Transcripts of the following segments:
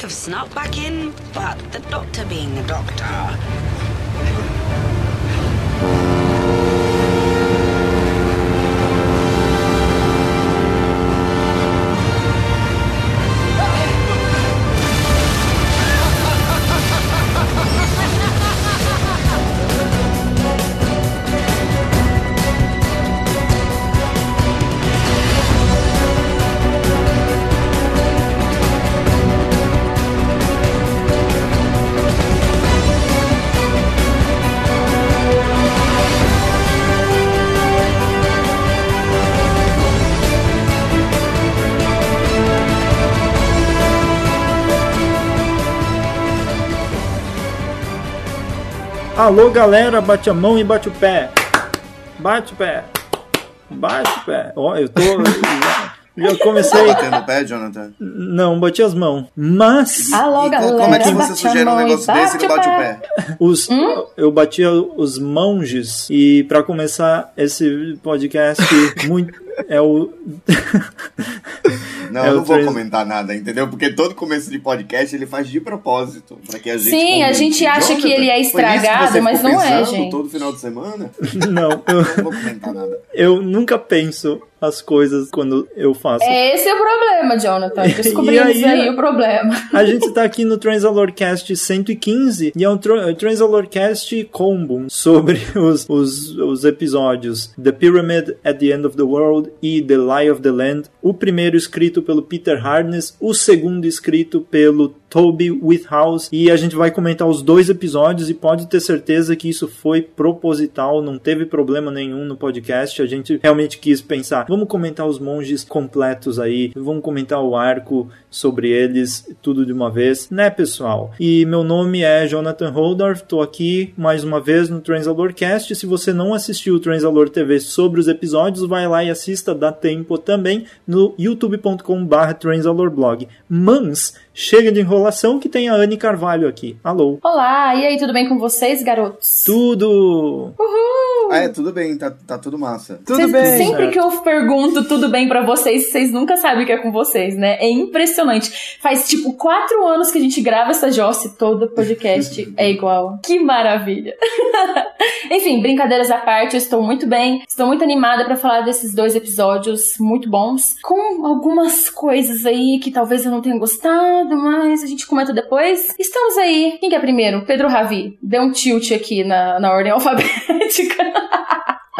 Have snuck back in, but the doctor being the doctor. Alô galera, bate a mão e bate o pé. Bate o pé. Bate o pé. Ó, eu tô. Já comecei. Tá batendo o pé, Jonathan? Não, bati as mãos. Mas. Alô, E galera. como é que você sugere um e negócio desse e não bate o pé? Os, Hum? Eu batia os monges e para começar esse podcast muito é o Não, É eu não vou comentar nada, entendeu? Porque todo começo de podcast ele faz de propósito. Pra que a gente Sim, a gente acha Jonathan, que ele é estragado, mas não é, gente. todo final de semana? não, eu, não vou comentar nada. eu nunca penso as coisas quando eu faço. É esse é o problema, Jonathan. Descobrimos aí- aí, o problema. A gente tá aqui no Transalorcast 115 e é um tra- Transalorcast combo sobre os, os, os episódios The Pyramid at the End of the World e The Lie of the Land. O primeiro escrito pelo Peter Hardness, o segundo escrito pelo Toby Whithouse e a gente vai comentar os dois episódios e pode ter certeza que isso foi proposital, não teve problema nenhum no podcast. A gente realmente quis pensar, vamos comentar os monges completos aí, vamos comentar o arco sobre eles, tudo de uma vez, né, pessoal? E meu nome é Jonathan Holdorf, tô aqui mais uma vez no Transalorcast. Se você não assistiu o Transalor TV sobre os episódios, vai lá e assista, dá tempo também no youtube.com/transalorblog. Mas chega de enrolação que tem a Anne Carvalho aqui. Alô. Olá, e aí, tudo bem com vocês, garotos? Tudo! Ah, é, tudo bem, tá, tá tudo massa. Tudo Vocês- bem. Sempre que eu pergunto tudo bem pra vocês, vocês nunca sabem o que é com vocês, né? É impressionante. Faz tipo quatro anos que a gente grava essa Josse, todo podcast é igual. Que maravilha. Enfim, brincadeiras à parte, eu estou muito bem. Estou muito animada pra falar desses dois episódios muito bons. Com algumas coisas aí que talvez eu não tenha gostado, mas a gente comenta depois. Estamos aí. Quem que é primeiro? Pedro Ravi. Deu um tilt aqui na, na ordem alfabética.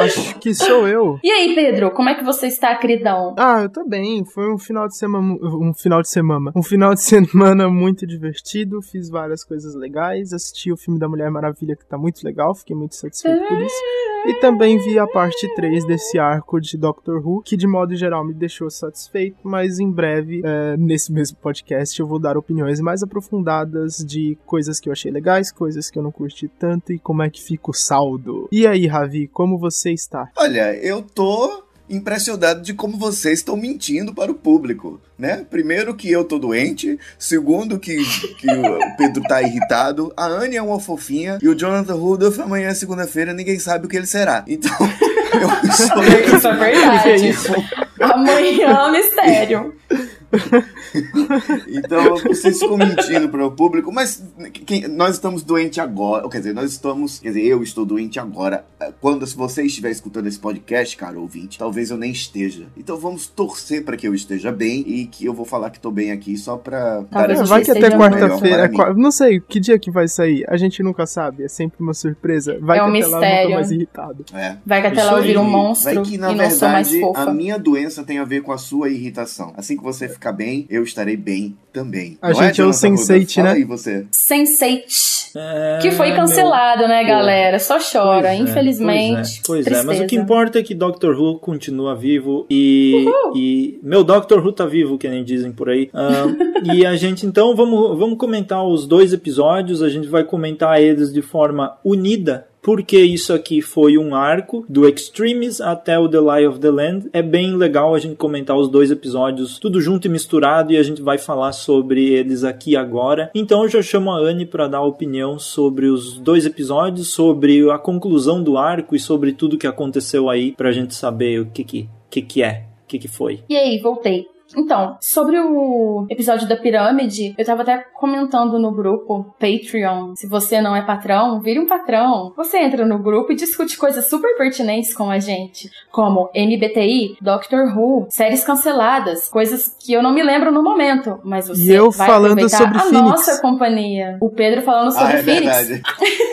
Acho que sou eu. E aí, Pedro, como é que você está, queridão? Ah, eu tô bem. Foi um final de semana. Um final de semana. Um final de semana muito divertido. Fiz várias coisas legais. Assisti o filme da Mulher Maravilha, que tá muito legal. Fiquei muito satisfeito por isso. E também vi a parte 3 desse arco de Doctor Who, que de modo geral me deixou satisfeito. Mas em breve, é, nesse mesmo podcast, eu vou dar opiniões mais aprofundadas de coisas que eu achei legais, coisas que eu não curti tanto e como é que fica o saldo. E aí, Ravi, como você está? Olha, eu tô impressionado de como vocês estão mentindo para o público, né? Primeiro que eu tô doente, segundo que, que o Pedro tá irritado, a Anne é uma fofinha e o Jonathan Rudolph amanhã é segunda-feira, ninguém sabe o que ele será. Então, eu estou Isso é verdade. Amanhã, é um mistério. Então vocês ficam mentindo para o público, mas quem- nós estamos doentes agora, quer dizer, nós estamos, quer dizer, eu estou doente agora. Quando se você estiver escutando esse podcast, cara ouvinte, talvez eu nem esteja. Então vamos torcer para que eu esteja bem e que eu vou falar que estou bem aqui só para dar você Vai que até quarta-feira. Não sei, que dia que vai sair? A gente nunca sabe, é sempre uma surpresa. Vai É que um até lá eu mistério. tô mais irritado. É. Vai que até Isso lá eu viro um monstro Vai que na e não sou mais verdade fofa. a minha doença tem a ver com a sua irritação. Assim que você ficar bem, eu estarei bem também. A Não gente é o Jonathan Rudolph? Sense8, Fala né? aí você. Sense8. É, Que foi meu- cancelado, né, galera? Só chora, Pois é, infelizmente. Pois é, pois é, mas o que importa é que Doctor Who continua vivo e, e meu Doctor Who tá vivo, que nem dizem por aí. Ahn, e a gente então vamos, vamos comentar os dois episódios, a gente vai comentar eles de forma unida. Porque isso aqui foi um arco do Extremes até o The Lie of the Land. É bem legal a gente comentar os dois episódios tudo junto e misturado e a gente vai falar sobre eles aqui agora. Então eu já chamo a Anne para dar a opinião sobre os dois episódios, sobre a conclusão do arco e sobre tudo que aconteceu aí pra gente saber o que que, que, que é, o que, que foi. E aí, voltei. Então, sobre o episódio da pirâmide, eu tava até comentando no grupo Patreon. Se você não é patrão, vire um patrão. Você entra no grupo e discute coisas super pertinentes com a gente, como MBTI, Doctor Who, séries canceladas, coisas que eu não me lembro no momento, mas você E eu vai falando aproveitar sobre a Phoenix. nossa companhia. O Pedro falando sobre Ah, é Phoenix. verdade.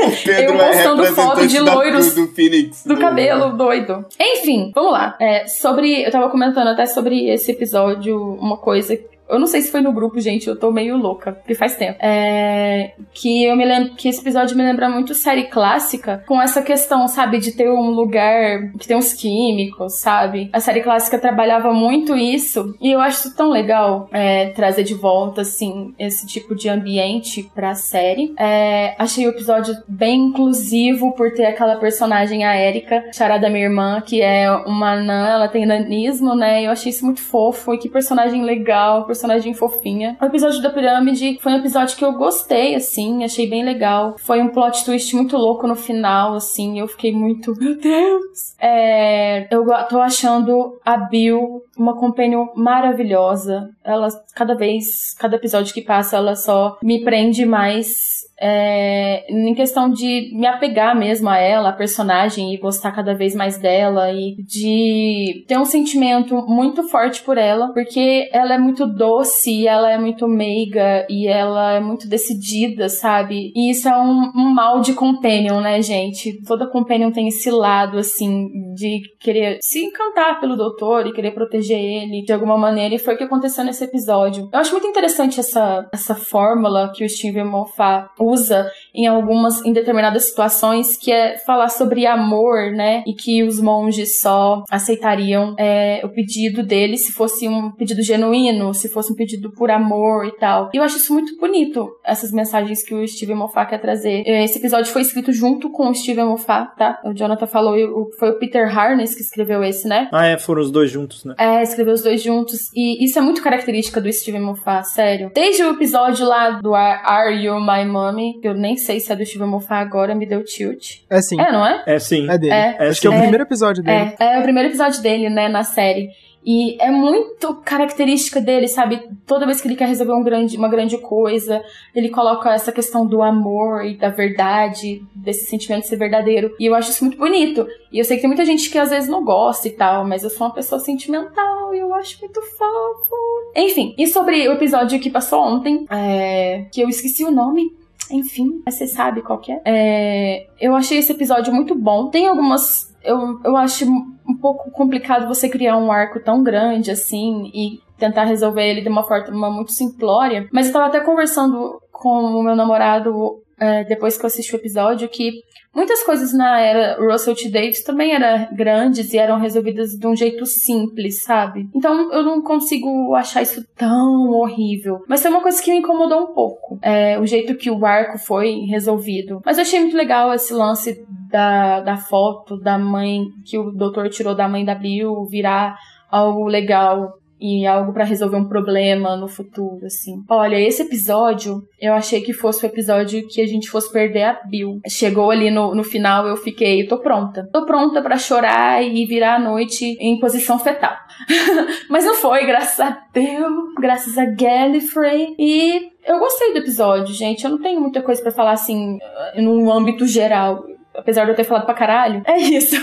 O Pedro Eu é postando foto representante de loiros do, do Phoenix. do cabelo doido. Enfim, vamos lá. É, sobre. Eu tava comentando até sobre esse episódio, uma coisa. Eu não sei se foi no grupo, gente, eu tô meio louca, porque faz tempo. É, que eu me lembro que esse episódio me lembra muito série clássica, com essa questão, sabe, de ter um lugar que tem uns químicos, sabe? A série clássica trabalhava muito isso, e eu acho tão legal é, trazer de volta, assim, esse tipo de ambiente pra série. É, achei o episódio bem inclusivo por ter aquela personagem, a Erika, charada minha irmã, que é uma anã, ela tem nanismo, né? Eu achei isso muito fofo, e que personagem legal, personagem fofinha. O episódio da pirâmide foi um episódio que eu gostei, assim, achei bem legal. Foi um plot twist muito louco no final, assim, eu fiquei muito, meu Deus! É, eu tô achando a Bill uma companion maravilhosa. Ela, cada vez, cada episódio que passa, ela só me prende mais é, em questão de me apegar mesmo a ela, a personagem, e gostar cada vez mais dela, e de ter um sentimento muito forte por ela, porque ela é muito doce, ela é muito meiga, e ela é muito decidida, sabe? E isso é um, um mal de companion, né, gente? Toda companion tem esse lado, assim, de querer se encantar pelo doutor e querer proteger ele de alguma maneira, e foi o que aconteceu nesse episódio. Eu acho muito interessante essa, essa fórmula que o Steven Moffat usa em algumas, em determinadas situações, que é falar sobre amor, né? E que os monges só aceitariam é, o pedido dele se fosse um pedido genuíno, se fosse um pedido por amor e tal. E eu acho isso muito bonito, essas mensagens que o Steven Moffat quer trazer. Esse episódio foi escrito junto com o Steven Moffat, tá? O Jonathan falou, foi o Peter Harness que escreveu esse, né? Ah, é, foram os dois juntos, né? É, escreveu os dois juntos. E isso é muito característica do Steven Moffat, sério. Desde o episódio lá do Are You My Mommy, que eu nem sei se é do Steven Moffat agora, me deu tilt. É sim. É, não é? É sim. É dele. É. Acho que é o sim. primeiro episódio dele. É, é o primeiro episódio dele, né, na série. E é muito característica dele, sabe? Toda vez que ele quer resolver um grande, uma grande coisa, ele coloca essa questão do amor e da verdade, desse sentimento de ser verdadeiro. E eu acho isso muito bonito. E eu sei que tem muita gente que às vezes não gosta e tal, mas eu sou uma pessoa sentimental e eu acho muito fofo. Enfim, e sobre o episódio que passou ontem, é, que eu esqueci o nome. Enfim, você sabe qual é. É, Eu achei esse episódio muito bom. Tem algumas. Eu, eu acho um pouco complicado você criar um arco tão grande assim e tentar resolver ele de uma forma muito simplória. Mas eu tava até conversando com o meu namorado é, depois que eu assisti o episódio que muitas coisas na era Russell T. Davis também eram grandes e eram resolvidas de um jeito simples, sabe? Então eu não consigo achar isso tão horrível. Mas foi uma coisa que me incomodou um pouco. É, o jeito que o arco foi resolvido. Mas eu achei muito legal esse lance da, da foto da mãe que o doutor tirou da mãe da Bill virar algo legal e algo pra resolver um problema no futuro, assim. Olha, esse episódio, eu achei que fosse o episódio que a gente fosse perder a Bill. Chegou ali no, no final, eu fiquei, tô pronta. Tô pronta pra chorar e virar a noite em posição fetal. Mas não foi, graças a Deus, graças a Gallifrey. E eu gostei do episódio, gente. Eu não tenho muita coisa pra falar assim, no âmbito geral. Apesar de eu ter falado pra caralho. É isso.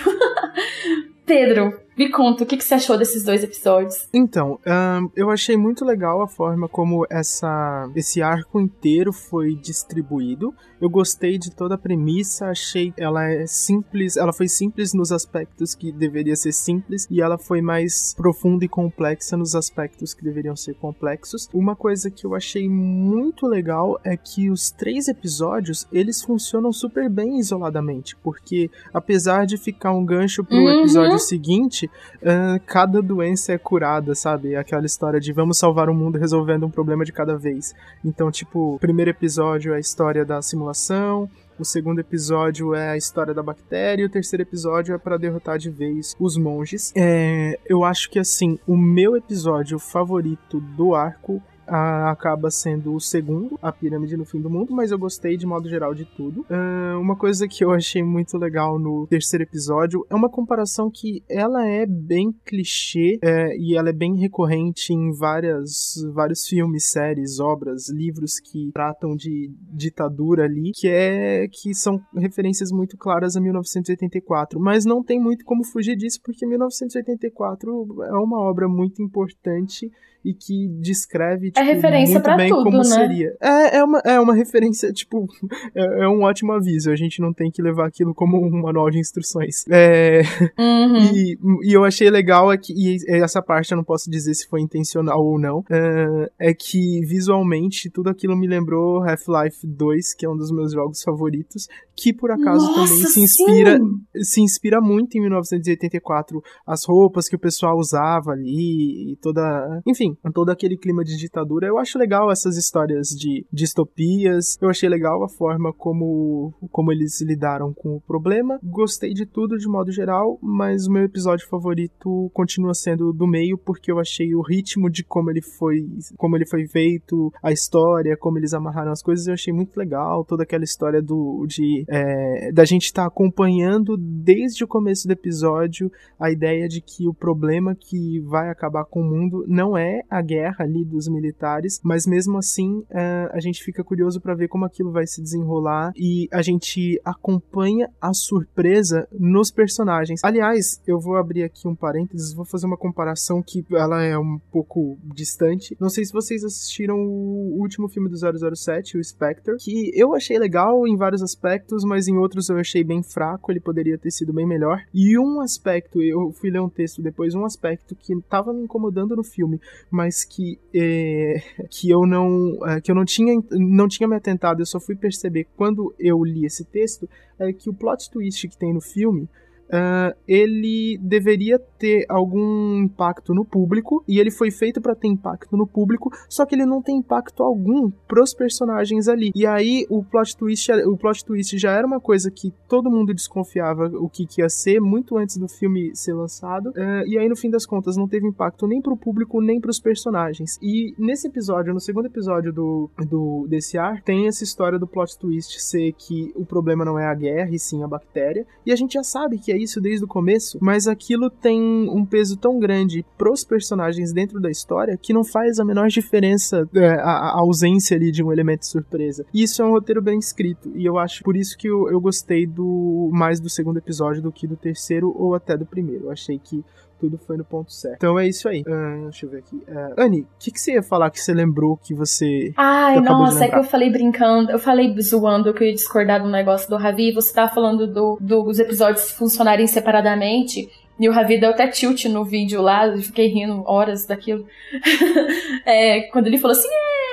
Pedro, me conta, o que, que você achou desses dois episódios? Então, ahn, eu achei muito legal a forma como essa, esse arco inteiro foi distribuído. Eu gostei de toda a premissa, achei ela é simples, ela foi simples nos aspectos que deveria ser simples e ela foi mais profunda e complexa nos aspectos que deveriam ser complexos. Uma coisa que eu achei muito legal é que os três episódios eles funcionam super bem isoladamente, porque apesar de ficar um gancho pro Uhum. episódio seguinte, ah, cada doença é curada, sabe? Aquela história de vamos salvar o mundo resolvendo um problema de cada vez. Então, tipo, o primeiro episódio é a história da simulação, o segundo episódio é a história da bactéria, e o terceiro episódio é para derrotar de vez os monges. É, eu acho que assim, o meu episódio favorito do arco a, acaba sendo o segundo, a pirâmide no fim do mundo, mas eu gostei de modo geral de tudo. Uh, uma coisa que eu achei muito legal no terceiro episódio é uma comparação que ela é bem clichê é, e ela é bem recorrente em várias, vários filmes, séries, obras, livros que tratam de ditadura ali, que é que são referências muito claras a 1984, mas não tem muito como fugir disso porque 1984 é uma obra muito importante e que descreve tipo, é referência muito bem tudo, como né? seria. É, é, uma, é uma referência, tipo, é, é, um ótimo aviso. A gente não tem que levar aquilo como um manual de instruções. É, uhum. e, e eu achei legal é que, e essa parte eu não posso dizer se foi intencional ou não, é, é que visualmente tudo aquilo me lembrou Half-Life 2, que é um dos meus jogos favoritos, que por acaso Nossa, também se inspira, sim! se inspira muito em 1984. As roupas que o pessoal usava ali e toda. Enfim, todo aquele clima de ditadura. Eu acho legal essas histórias de distopias. Eu achei legal a forma como, como eles lidaram com o problema. Gostei de tudo de modo geral, mas o meu episódio favorito continua sendo do meio, porque eu achei o ritmo de como ele foi, como ele foi feito, a história, como eles amarraram as coisas, eu achei muito legal. Toda aquela história do de é, da gente estar tá acompanhando desde o começo do episódio a ideia de que o problema que vai acabar com o mundo não é a guerra ali dos militares, mas mesmo assim é, a gente fica curioso para ver como aquilo vai se desenrolar e a gente acompanha a surpresa nos personagens. Aliás, eu vou abrir aqui um parênteses, vou fazer uma comparação que ela é um pouco distante. Não sei se vocês assistiram o último filme do 007, o Spectre, que eu achei legal em vários aspectos, mas em outros eu achei bem fraco, ele poderia ter sido bem melhor. E um aspecto, eu fui ler um texto depois, um aspecto que estava me incomodando no filme, mas que é, que eu não é, que eu não tinha não tinha me atentado, eu só fui perceber quando eu li esse texto é que o plot twist que tem no filme Uh, ele deveria ter algum impacto no público e ele foi feito para ter impacto no público, só que ele não tem impacto algum pros personagens ali. E aí o plot twist, o plot twist já era uma coisa que todo mundo desconfiava o que, que ia ser muito antes do filme ser lançado. Uh, e aí no fim das contas não teve impacto nem pro público nem pros personagens. E nesse episódio, no segundo episódio do, do desse ar, tem essa história do plot twist ser que o problema não é a guerra e sim a bactéria. E a gente já sabe que é isso desde o começo, mas aquilo tem um peso tão grande pros personagens dentro da história que não faz a menor diferença é, a, a, ausência ali de um elemento surpresa. E isso é um roteiro bem escrito, e eu acho por isso que eu, eu gostei do mais do segundo episódio do que do terceiro ou até do primeiro. Eu achei que tudo foi no ponto certo. Então é isso aí. Uh, deixa eu ver aqui. Uh, Anne, o que, que você ia falar que você lembrou que você. Ai, nossa, é que eu falei brincando, eu falei zoando que eu ia discordar do negócio do Ravi. Você tava falando do, do, dos episódios funcionarem separadamente. E o Ravi deu até tilt no vídeo lá, eu fiquei rindo horas daquilo. é, quando ele falou assim, é,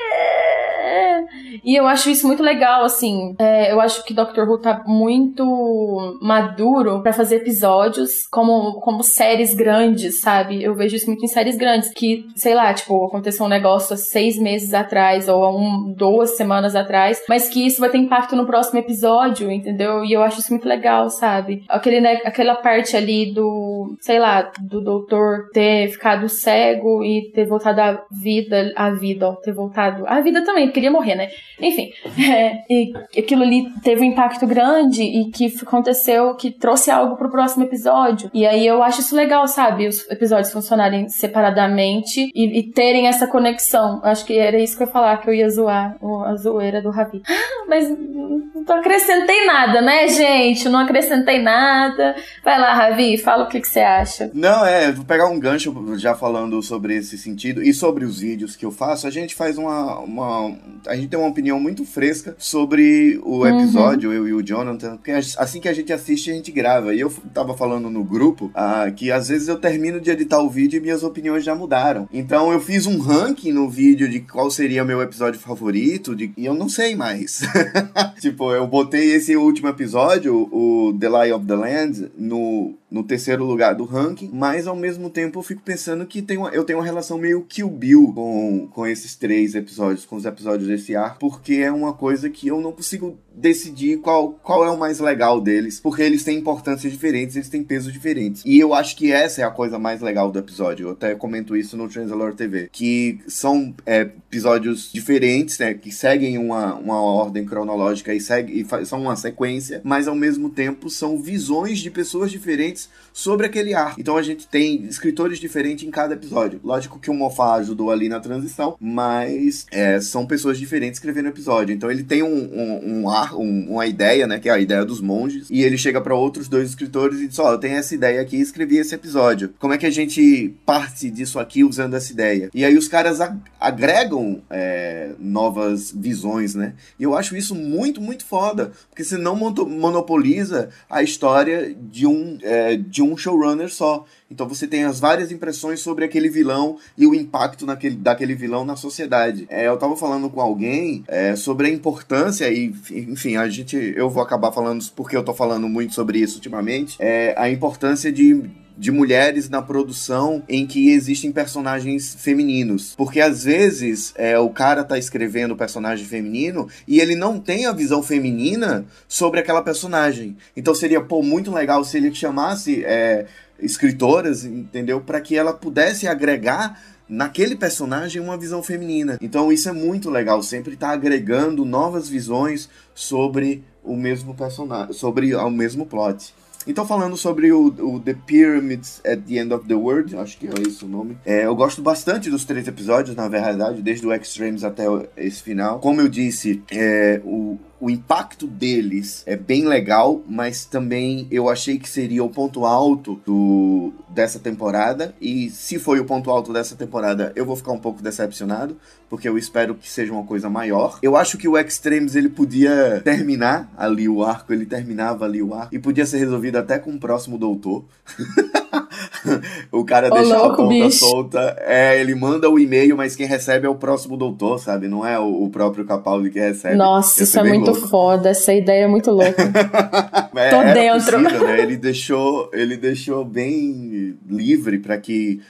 e eu acho isso muito legal, assim. É, eu acho que Doctor Who tá muito maduro para fazer episódios como, como séries grandes, sabe? Eu vejo isso muito em séries grandes. Que, sei lá, tipo, aconteceu um negócio há seis meses atrás ou há um, duas semanas atrás, mas que isso vai ter impacto no próximo episódio, entendeu? E eu acho isso muito legal, sabe? Aquele, né, aquela parte ali do, sei lá, do doutor ter ficado cego e ter voltado à vida, à vida, ó, ter voltado à vida também, porque morrer, né? Enfim, é, e aquilo ali teve um impacto grande e que aconteceu, que trouxe algo pro próximo episódio. E aí eu acho isso legal, sabe? Os episódios funcionarem separadamente e, e terem essa conexão. Acho que era isso que eu ia falar, que eu ia zoar a zoeira do Ravi. Mas não acrescentei nada, né, gente? Não acrescentei nada. Vai lá, Ravi, fala o que, que você acha. Não, é, vou pegar um gancho já falando sobre esse sentido e sobre os vídeos que eu faço. A gente faz uma. uma a gente tem uma opinião muito fresca sobre o episódio, uhum. eu e o Jonathan. Porque assim que a gente assiste, a gente grava. E eu tava falando no grupo ah, que às vezes eu termino de editar o vídeo e minhas opiniões já mudaram. Então eu fiz um ranking no vídeo de qual seria o meu episódio favorito de, e eu não sei mais. tipo, eu botei esse último episódio, o The Lie of the Land, no no terceiro lugar do ranking, mas ao mesmo tempo eu fico pensando que tem uma, eu tenho uma relação meio Kill Bill com, com esses três episódios, com os episódios desse ar, porque é uma coisa que eu não consigo decidir qual, qual é o mais legal deles, porque eles têm importâncias diferentes, eles têm pesos diferentes. E eu acho que essa é a coisa mais legal do episódio. Eu até comento isso no Transalore TV, que são é, episódios diferentes, né, que seguem uma, uma ordem cronológica e, segue, e são uma sequência, mas ao mesmo tempo são visões de pessoas diferentes sobre aquele ar. Então a gente tem escritores diferentes em cada episódio. Lógico que o Mofá ajudou ali na transição, mas é, são pessoas diferentes escrevendo o episódio. Então ele tem um, um, um ar, um, uma ideia, né? Que é a ideia dos monges. E ele chega para outros dois escritores e diz: Ó, oh, eu tenho essa ideia aqui e escrevi esse episódio. Como é que a gente parte disso aqui usando essa ideia? E aí os caras agregam é, novas visões, né? E eu acho isso muito, muito foda. Porque você não monopoliza a história de um, é, de um showrunner só. Então você tem as várias impressões sobre aquele vilão e o impacto naquele, daquele vilão na sociedade. É, eu tava falando com alguém é, sobre a importância, e enfim, a gente. Eu vou acabar falando porque eu tô falando muito sobre isso ultimamente. É, a importância de, de mulheres na produção em que existem personagens femininos. Porque às vezes é, o cara tá escrevendo o personagem feminino e ele não tem a visão feminina sobre aquela personagem. Então seria, pô, muito legal se ele chamasse. É, escritoras, entendeu? Para que ela pudesse agregar naquele personagem uma visão feminina. Então isso é muito legal, sempre tá agregando novas visões sobre o mesmo personagem, sobre o mesmo plot. Então, falando sobre o, o, The Pyramids at the End of the World, acho que é esse o nome. É, eu gosto bastante dos três episódios, na verdade, desde o Extremes até esse final. Como eu disse, é, o, o impacto deles é bem legal, mas também eu achei que seria o ponto alto do, dessa temporada. E se foi o ponto alto dessa temporada, eu vou ficar um pouco decepcionado, porque eu espero que seja uma coisa maior. Eu acho que o Extremes ele podia terminar ali o arco, ele terminava ali o arco, e podia ser resolvido até com o próximo doutor. o cara Ô, deixa louco, a ponta bicho. solta. É, ele manda o e-mail, mas quem recebe é o próximo doutor, sabe? Não é o, o próprio Capaldi que recebe. Nossa, isso é muito louco. foda. Essa ideia é muito louca. é, Tô dentro. Possível, né? Ele deixou, ele deixou bem livre para que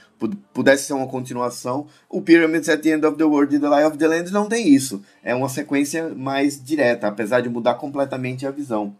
pudesse ser uma continuação. O Pyramids at the End of the World e The Lie of the Land não tem isso. É uma sequência mais direta, apesar de mudar completamente a visão.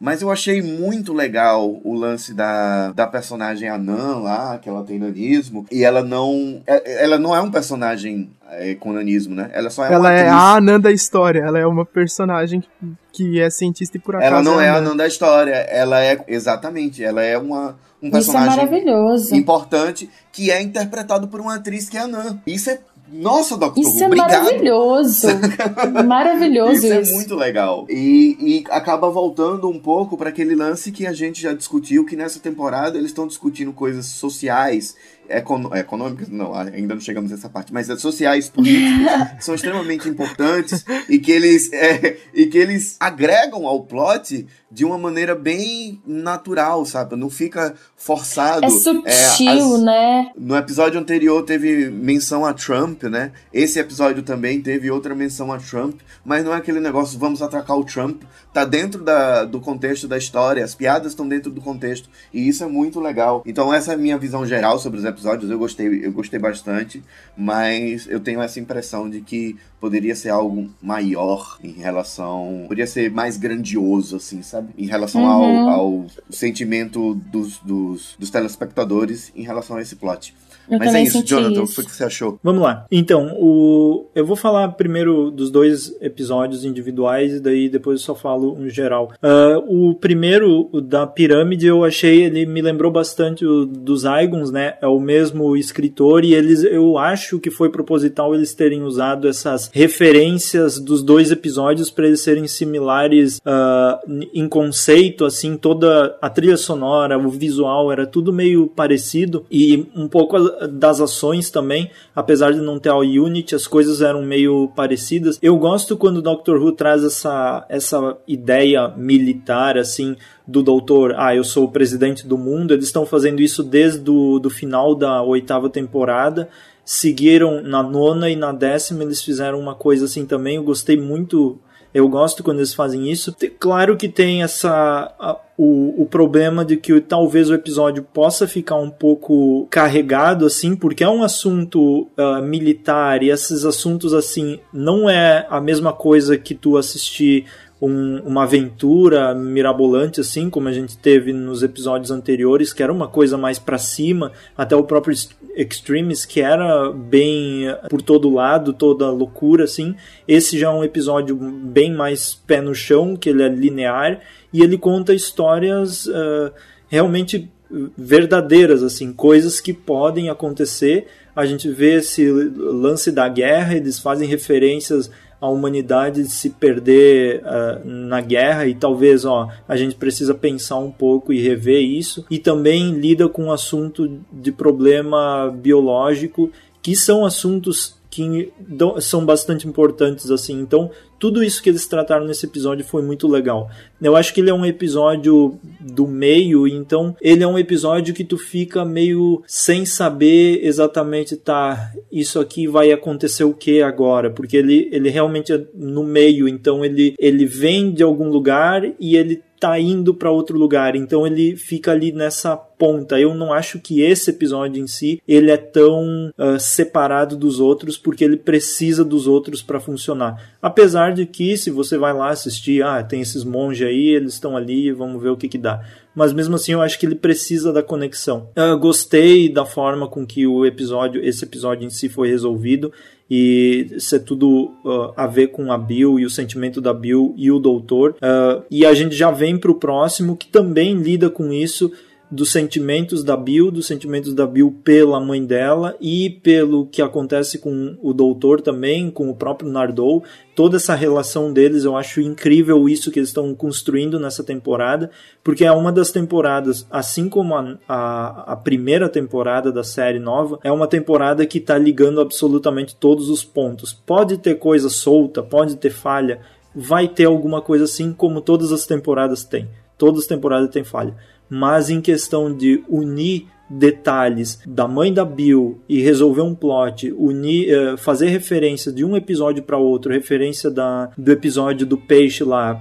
Mas eu achei muito legal o lance da, da personagem Anan lá, que ela tem nanismo. E ela não. É, ela não é um personagem é, com nanismo, né? Ela só é Ela é a Anan da história. Ela é uma personagem que, que é cientista e por acaso. Ela não é, é a Anan da história. Ela é. Exatamente. Ela é uma. Um personagem Isso é maravilhoso. importante que é interpretado por uma atriz que é anã. Isso é nossa, Doctor Isso é obrigado. maravilhoso. maravilhoso isso. Isso é muito legal. E, e acaba voltando um pouco para aquele lance que a gente já discutiu, que nessa temporada eles estão discutindo coisas sociais econômicas, não, ainda não chegamos nessa parte, mas as sociais, políticas, são extremamente importantes e que eles é, e que eles agregam ao plot de uma maneira bem natural, sabe? Não fica forçado. É sutil, é, as, né? No episódio anterior teve menção a Trump, né? Esse episódio também teve outra menção a Trump, mas não é aquele negócio, vamos atacar o Trump. Tá dentro da, do contexto da história, as piadas estão dentro do contexto, e isso é muito legal. Então, essa é a minha visão geral sobre os episódios, eu gostei, eu gostei bastante, mas eu tenho essa impressão de que poderia ser algo maior em relação. Poderia ser mais grandioso, assim, sabe? Em relação uhum. ao, ao sentimento dos, dos, dos telespectadores em relação a esse plot. Eu Mas é isso, Jonathan, isso. o que você achou? Vamos lá. Então, o... eu vou falar primeiro dos dois episódios individuais e daí depois eu só falo um geral. Uh, o primeiro, o da pirâmide, eu achei, ele me lembrou bastante o dos Aigons, né? É o mesmo escritor e eles, eu acho que foi proposital eles terem usado essas referências dos dois episódios para eles serem similares uh, em conceito, assim, toda a trilha sonora, o visual, era tudo meio parecido e um pouco das ações também, apesar de não ter a Unity, as coisas eram meio parecidas. Eu gosto quando o Doctor Who traz essa, essa ideia militar, assim, do doutor, ah, eu sou o presidente do mundo. Eles estão fazendo isso desde o do final da oitava temporada. Seguiram na nona e na décima, eles fizeram uma coisa assim também. Eu gostei muito eu gosto quando eles fazem isso. Claro que tem essa a, o, o problema de que talvez o episódio possa ficar um pouco carregado assim, porque é um assunto uh, militar e esses assuntos assim não é a mesma coisa que tu assistir um, uma aventura mirabolante, assim, como a gente teve nos episódios anteriores, que era uma coisa mais para cima, até o próprio Extremes, que era bem por todo lado, toda loucura, assim. Esse já é um episódio bem mais pé no chão, que ele é linear, e ele conta histórias uh, realmente verdadeiras, assim, coisas que podem acontecer. A gente vê esse lance da guerra, eles fazem referências à humanidade se perder uh, na guerra e talvez ó, a gente precisa pensar um pouco e rever isso. E também lida com o assunto de problema biológico, que são assuntos que são bastante importantes assim. Então, tudo isso que eles trataram nesse episódio foi muito legal. Eu acho que ele é um episódio do meio, então ele é um episódio que tu fica meio sem saber exatamente, tá, isso aqui vai acontecer o que agora, porque ele, ele realmente é no meio, então ele, ele vem de algum lugar e ele tá indo para outro lugar, então ele fica ali nessa ponta. Eu não acho que esse episódio em si ele é tão uh, separado dos outros porque ele precisa dos outros para funcionar. Apesar de que se você vai lá assistir, ah, tem esses monges aí, eles estão ali, vamos ver o que que dá. Mas mesmo assim eu acho que ele precisa da conexão. Uh, gostei da forma com que o episódio, esse episódio em si foi resolvido e ser tudo uh, a ver com a Bill e o sentimento da Bill e o doutor. Uh, e a gente já vem para o próximo que também lida com isso dos sentimentos da Bill, dos sentimentos da Bill pela mãe dela e pelo que acontece com o doutor também, com o próprio Nardou. Toda essa relação deles, eu acho incrível isso que eles estão construindo nessa temporada, porque é uma das temporadas, assim como a, a, a primeira temporada da série nova, é uma temporada que está ligando absolutamente todos os pontos. Pode ter coisa solta, pode ter falha, vai ter alguma coisa assim, como todas as temporadas têm. Todas as temporadas têm falha mas em questão de unir detalhes da mãe da Bill e resolver um plot, unir, uh, fazer referência de um episódio para outro, referência da, do episódio do peixe lá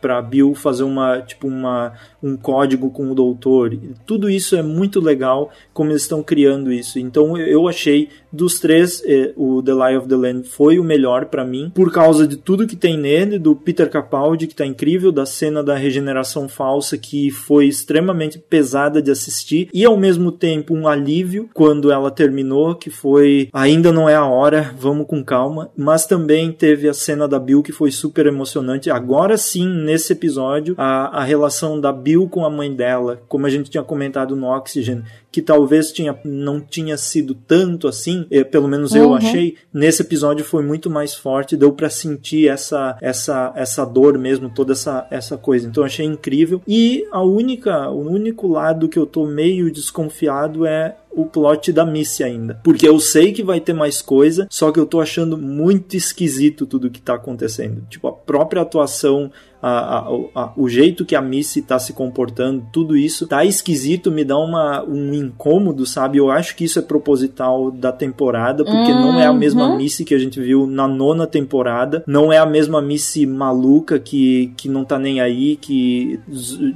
pra Bill fazer uma tipo uma um código com o doutor. Tudo isso é muito legal como eles estão criando isso. Então eu achei dos três eh, o The Lie of the Land foi o melhor para mim por causa de tudo que tem nele, do Peter Capaldi que tá incrível, da cena da regeneração falsa que foi extremamente pesada de assistir e ao mesmo tempo um alívio quando ela terminou, que foi ainda não é a hora, vamos com calma, mas também teve a cena da Bill que foi super emocionante. Agora sim, nesse episódio, a, a relação da Bill com a mãe dela, como a gente tinha comentado no Oxygen, que talvez tinha, não tinha sido tanto assim, eh, pelo menos uhum. eu achei, nesse episódio foi muito mais forte, deu para sentir essa essa essa dor mesmo, toda essa essa coisa. Então achei incrível. E a única, o único lado que eu tô meio desconfiado é o plot da Missy ainda. Porque eu sei que vai ter mais coisa, só que eu tô achando muito esquisito tudo que tá acontecendo. Tipo, a própria atuação, a, a, o jeito que a Missy tá se comportando, tudo isso tá esquisito, me dá uma, um incômodo, sabe? Eu acho que isso é proposital da temporada, porque uhum. não é a mesma uhum. Missy que a gente viu na nona temporada, não é a mesma Missy maluca que, que não tá nem aí, que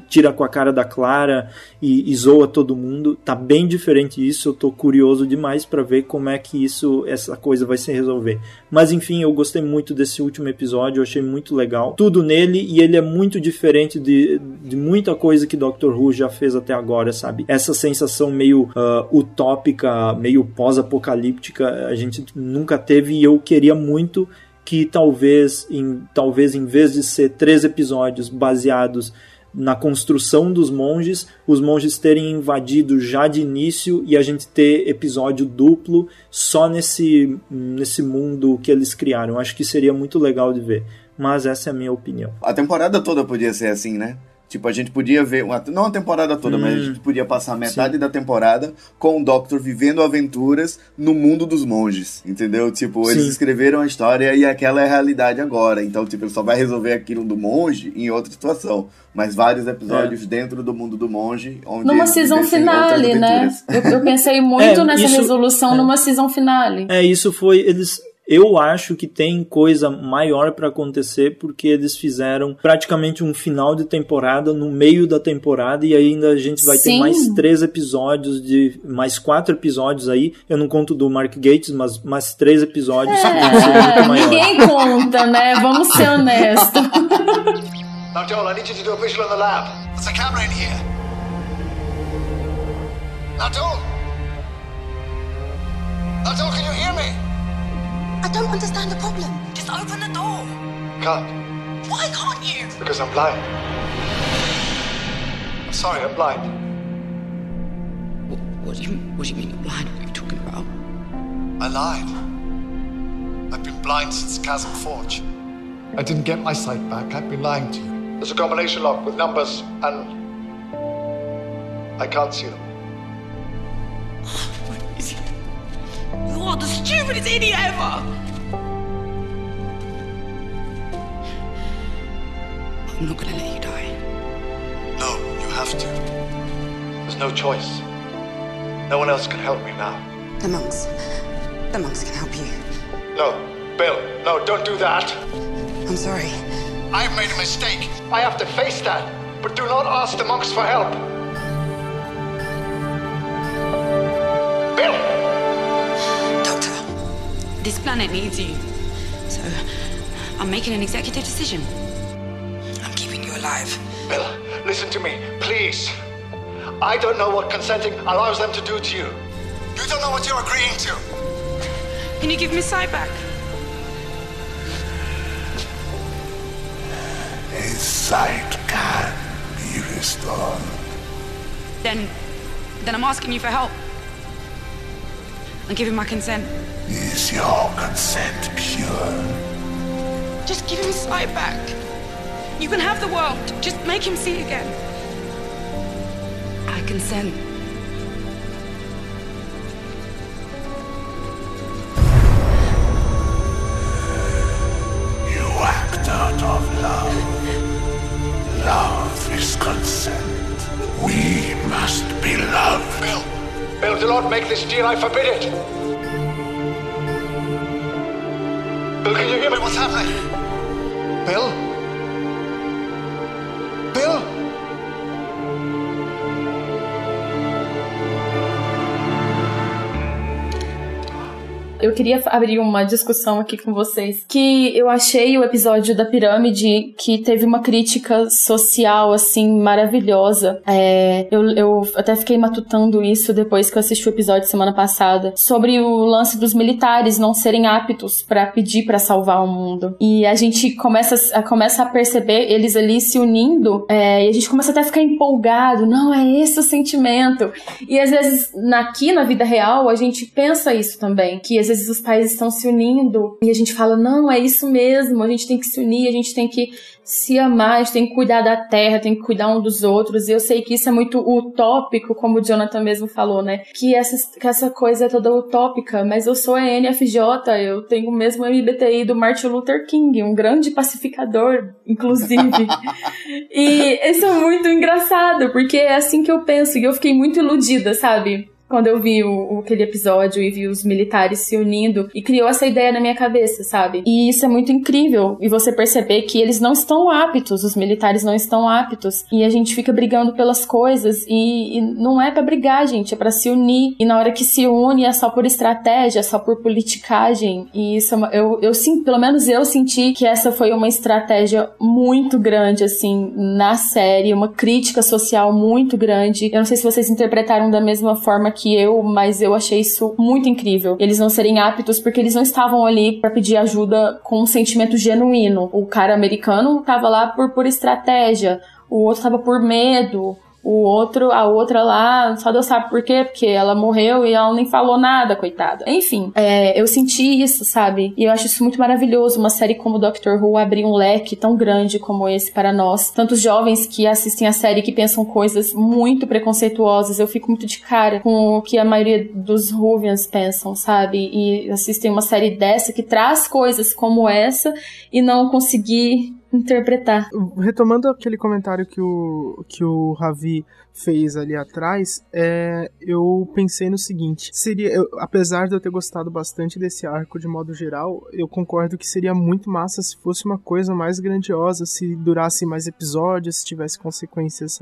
tira com a cara da Clara e, e zoa todo mundo. Tá bem diferente isso, eu tô curioso demais para ver como é que isso, essa coisa vai se resolver. Mas enfim, eu gostei muito desse último episódio, eu achei muito legal. Tudo nele e ele é muito diferente de, de muita coisa que Doctor Who já fez até agora, sabe? Essa sensação meio uh, utópica, meio pós-apocalíptica, a gente nunca teve e eu queria muito que talvez em, talvez em vez de ser três episódios baseados na construção dos monges, os monges terem invadido já de início e a gente ter episódio duplo só nesse, nesse mundo que eles criaram. Acho que seria muito legal de ver. Mas essa é a minha opinião. A temporada toda podia ser assim, né? Tipo, a gente podia ver, uma, não a temporada toda, hum, mas a hum. gente podia passar metade sim. da temporada com o Doctor vivendo aventuras no mundo dos monges, entendeu? Tipo, eles sim. escreveram a história e aquela é a realidade agora. Então, tipo, ele só vai resolver aquilo do monge em outra situação. Mas vários episódios é. dentro do mundo do monge, onde Numa season finale, né? Eu, eu, pensei muito é, nessa isso, resolução é. numa season finale. É, isso foi. Eles eu acho que tem coisa maior para acontecer porque eles fizeram praticamente um final de temporada no meio da temporada e ainda a gente vai Sim. ter mais três episódios de mais quatro episódios aí. Eu não conto do Mark Gates, mas mais três episódios. É, ninguém conta, né? Vamos ser honestos. Now, Joel, I need you to do a visual in the lab. There's a camera in here. Now, Joel. Now, Joel, can you hear me? I don't understand the problem. Just open the door. Can't, Why can't you? because I'm blind. I'm sorry, I'm blind. What, what do you What do you mean you're blind? What are you talking about? I lied. I've been blind since Chasm Forge. I didn't get my sight back. I've been lying to you. There's a combination lock with numbers, and I can't see them. Oh, You are the stupidest idiot ever. I'm not gonna let you die. No, you have to. There's no choice. No one else can help me now. The monks. The monks can help you. No, Bill, no, don't do that. I'm sorry. I've made a mistake. I have to face that. But do not ask the monks for help. This planet needs you. So, I'm making an executive decision. I'm keeping you alive. Bill, listen to me, please. I don't know what consenting allows them to do to you. You don't know what you're agreeing to. Can you give me sight back? His sight can be restored. Then, then I'm asking you for help. I'm giving my consent. Is your consent pure? Just give him sight back. You can have the world. Just make him see again. I consent. You act out of love. Love is consent. We must be loved. Bill! Bill, do not make this deal. I forbid it. Bill, can you hear me? What's happening? Bill? Bill? Eu queria abrir uma discussão aqui com vocês. Que eu achei o episódio da pirâmide que teve uma crítica social, assim, maravilhosa. É, eu, eu até fiquei matutando isso depois que eu assisti o episódio semana passada. Sobre o lance dos militares não serem aptos para pedir para salvar o mundo. E a gente começa, a- começa a perceber eles ali se unindo. é, e a gente começa até a ficar empolgado. Não, é esse o sentimento. E às vezes, aqui na vida real, a gente pensa isso também. Que às vezes os países estão se unindo e a gente fala, não, é isso mesmo, a gente tem que se unir, a gente tem que se amar, a gente tem que cuidar da terra, tem que cuidar um dos outros. E eu sei que isso é muito utópico, como o Jonathan mesmo falou, né? Que essa, que essa coisa é toda utópica, mas eu sou a NFJ, eu tenho o mesmo MBTI do Martin Luther King, um grande pacificador, inclusive. e isso é muito engraçado, porque é assim que eu penso, e eu fiquei muito iludida, sabe? Quando eu vi o, aquele episódio e vi os militares se unindo e criou essa ideia na minha cabeça, sabe? E isso é muito incrível. E você perceber que eles não estão aptos, os militares não estão aptos. E a gente fica brigando pelas coisas e, e não é pra brigar, gente, é pra se unir. E na hora que se une é só por estratégia, é só por politicagem. E isso é eu, eu sim, pelo menos eu senti que essa foi uma estratégia muito grande, assim, na série, uma crítica social muito grande. Eu não sei se vocês interpretaram da mesma forma que eu, mas eu achei isso muito incrível. Eles não serem aptos porque eles não estavam ali pra pedir ajuda com um sentimento genuíno. O cara americano tava lá por, por estratégia, o outro tava por medo. O outro, a outra lá, só Deus sabe por quê, porque ela morreu e ela nem falou nada, coitada. Enfim, é, eu senti isso, sabe? E eu acho isso muito maravilhoso, uma série como Doctor Who abrir um leque tão grande como esse para nós. Tantos jovens que assistem a série que pensam coisas muito preconceituosas, eu fico muito de cara com o que a maioria dos Whovians pensam, sabe? E assistem uma série dessa que traz coisas como essa e não conseguir interpretar. Retomando aquele comentário que o, que o Ravi fez ali atrás, é, eu pensei no seguinte: seria, eu, apesar de eu ter gostado bastante desse arco de modo geral, eu concordo que seria muito massa se fosse uma coisa mais grandiosa, se durasse mais episódios, se tivesse consequências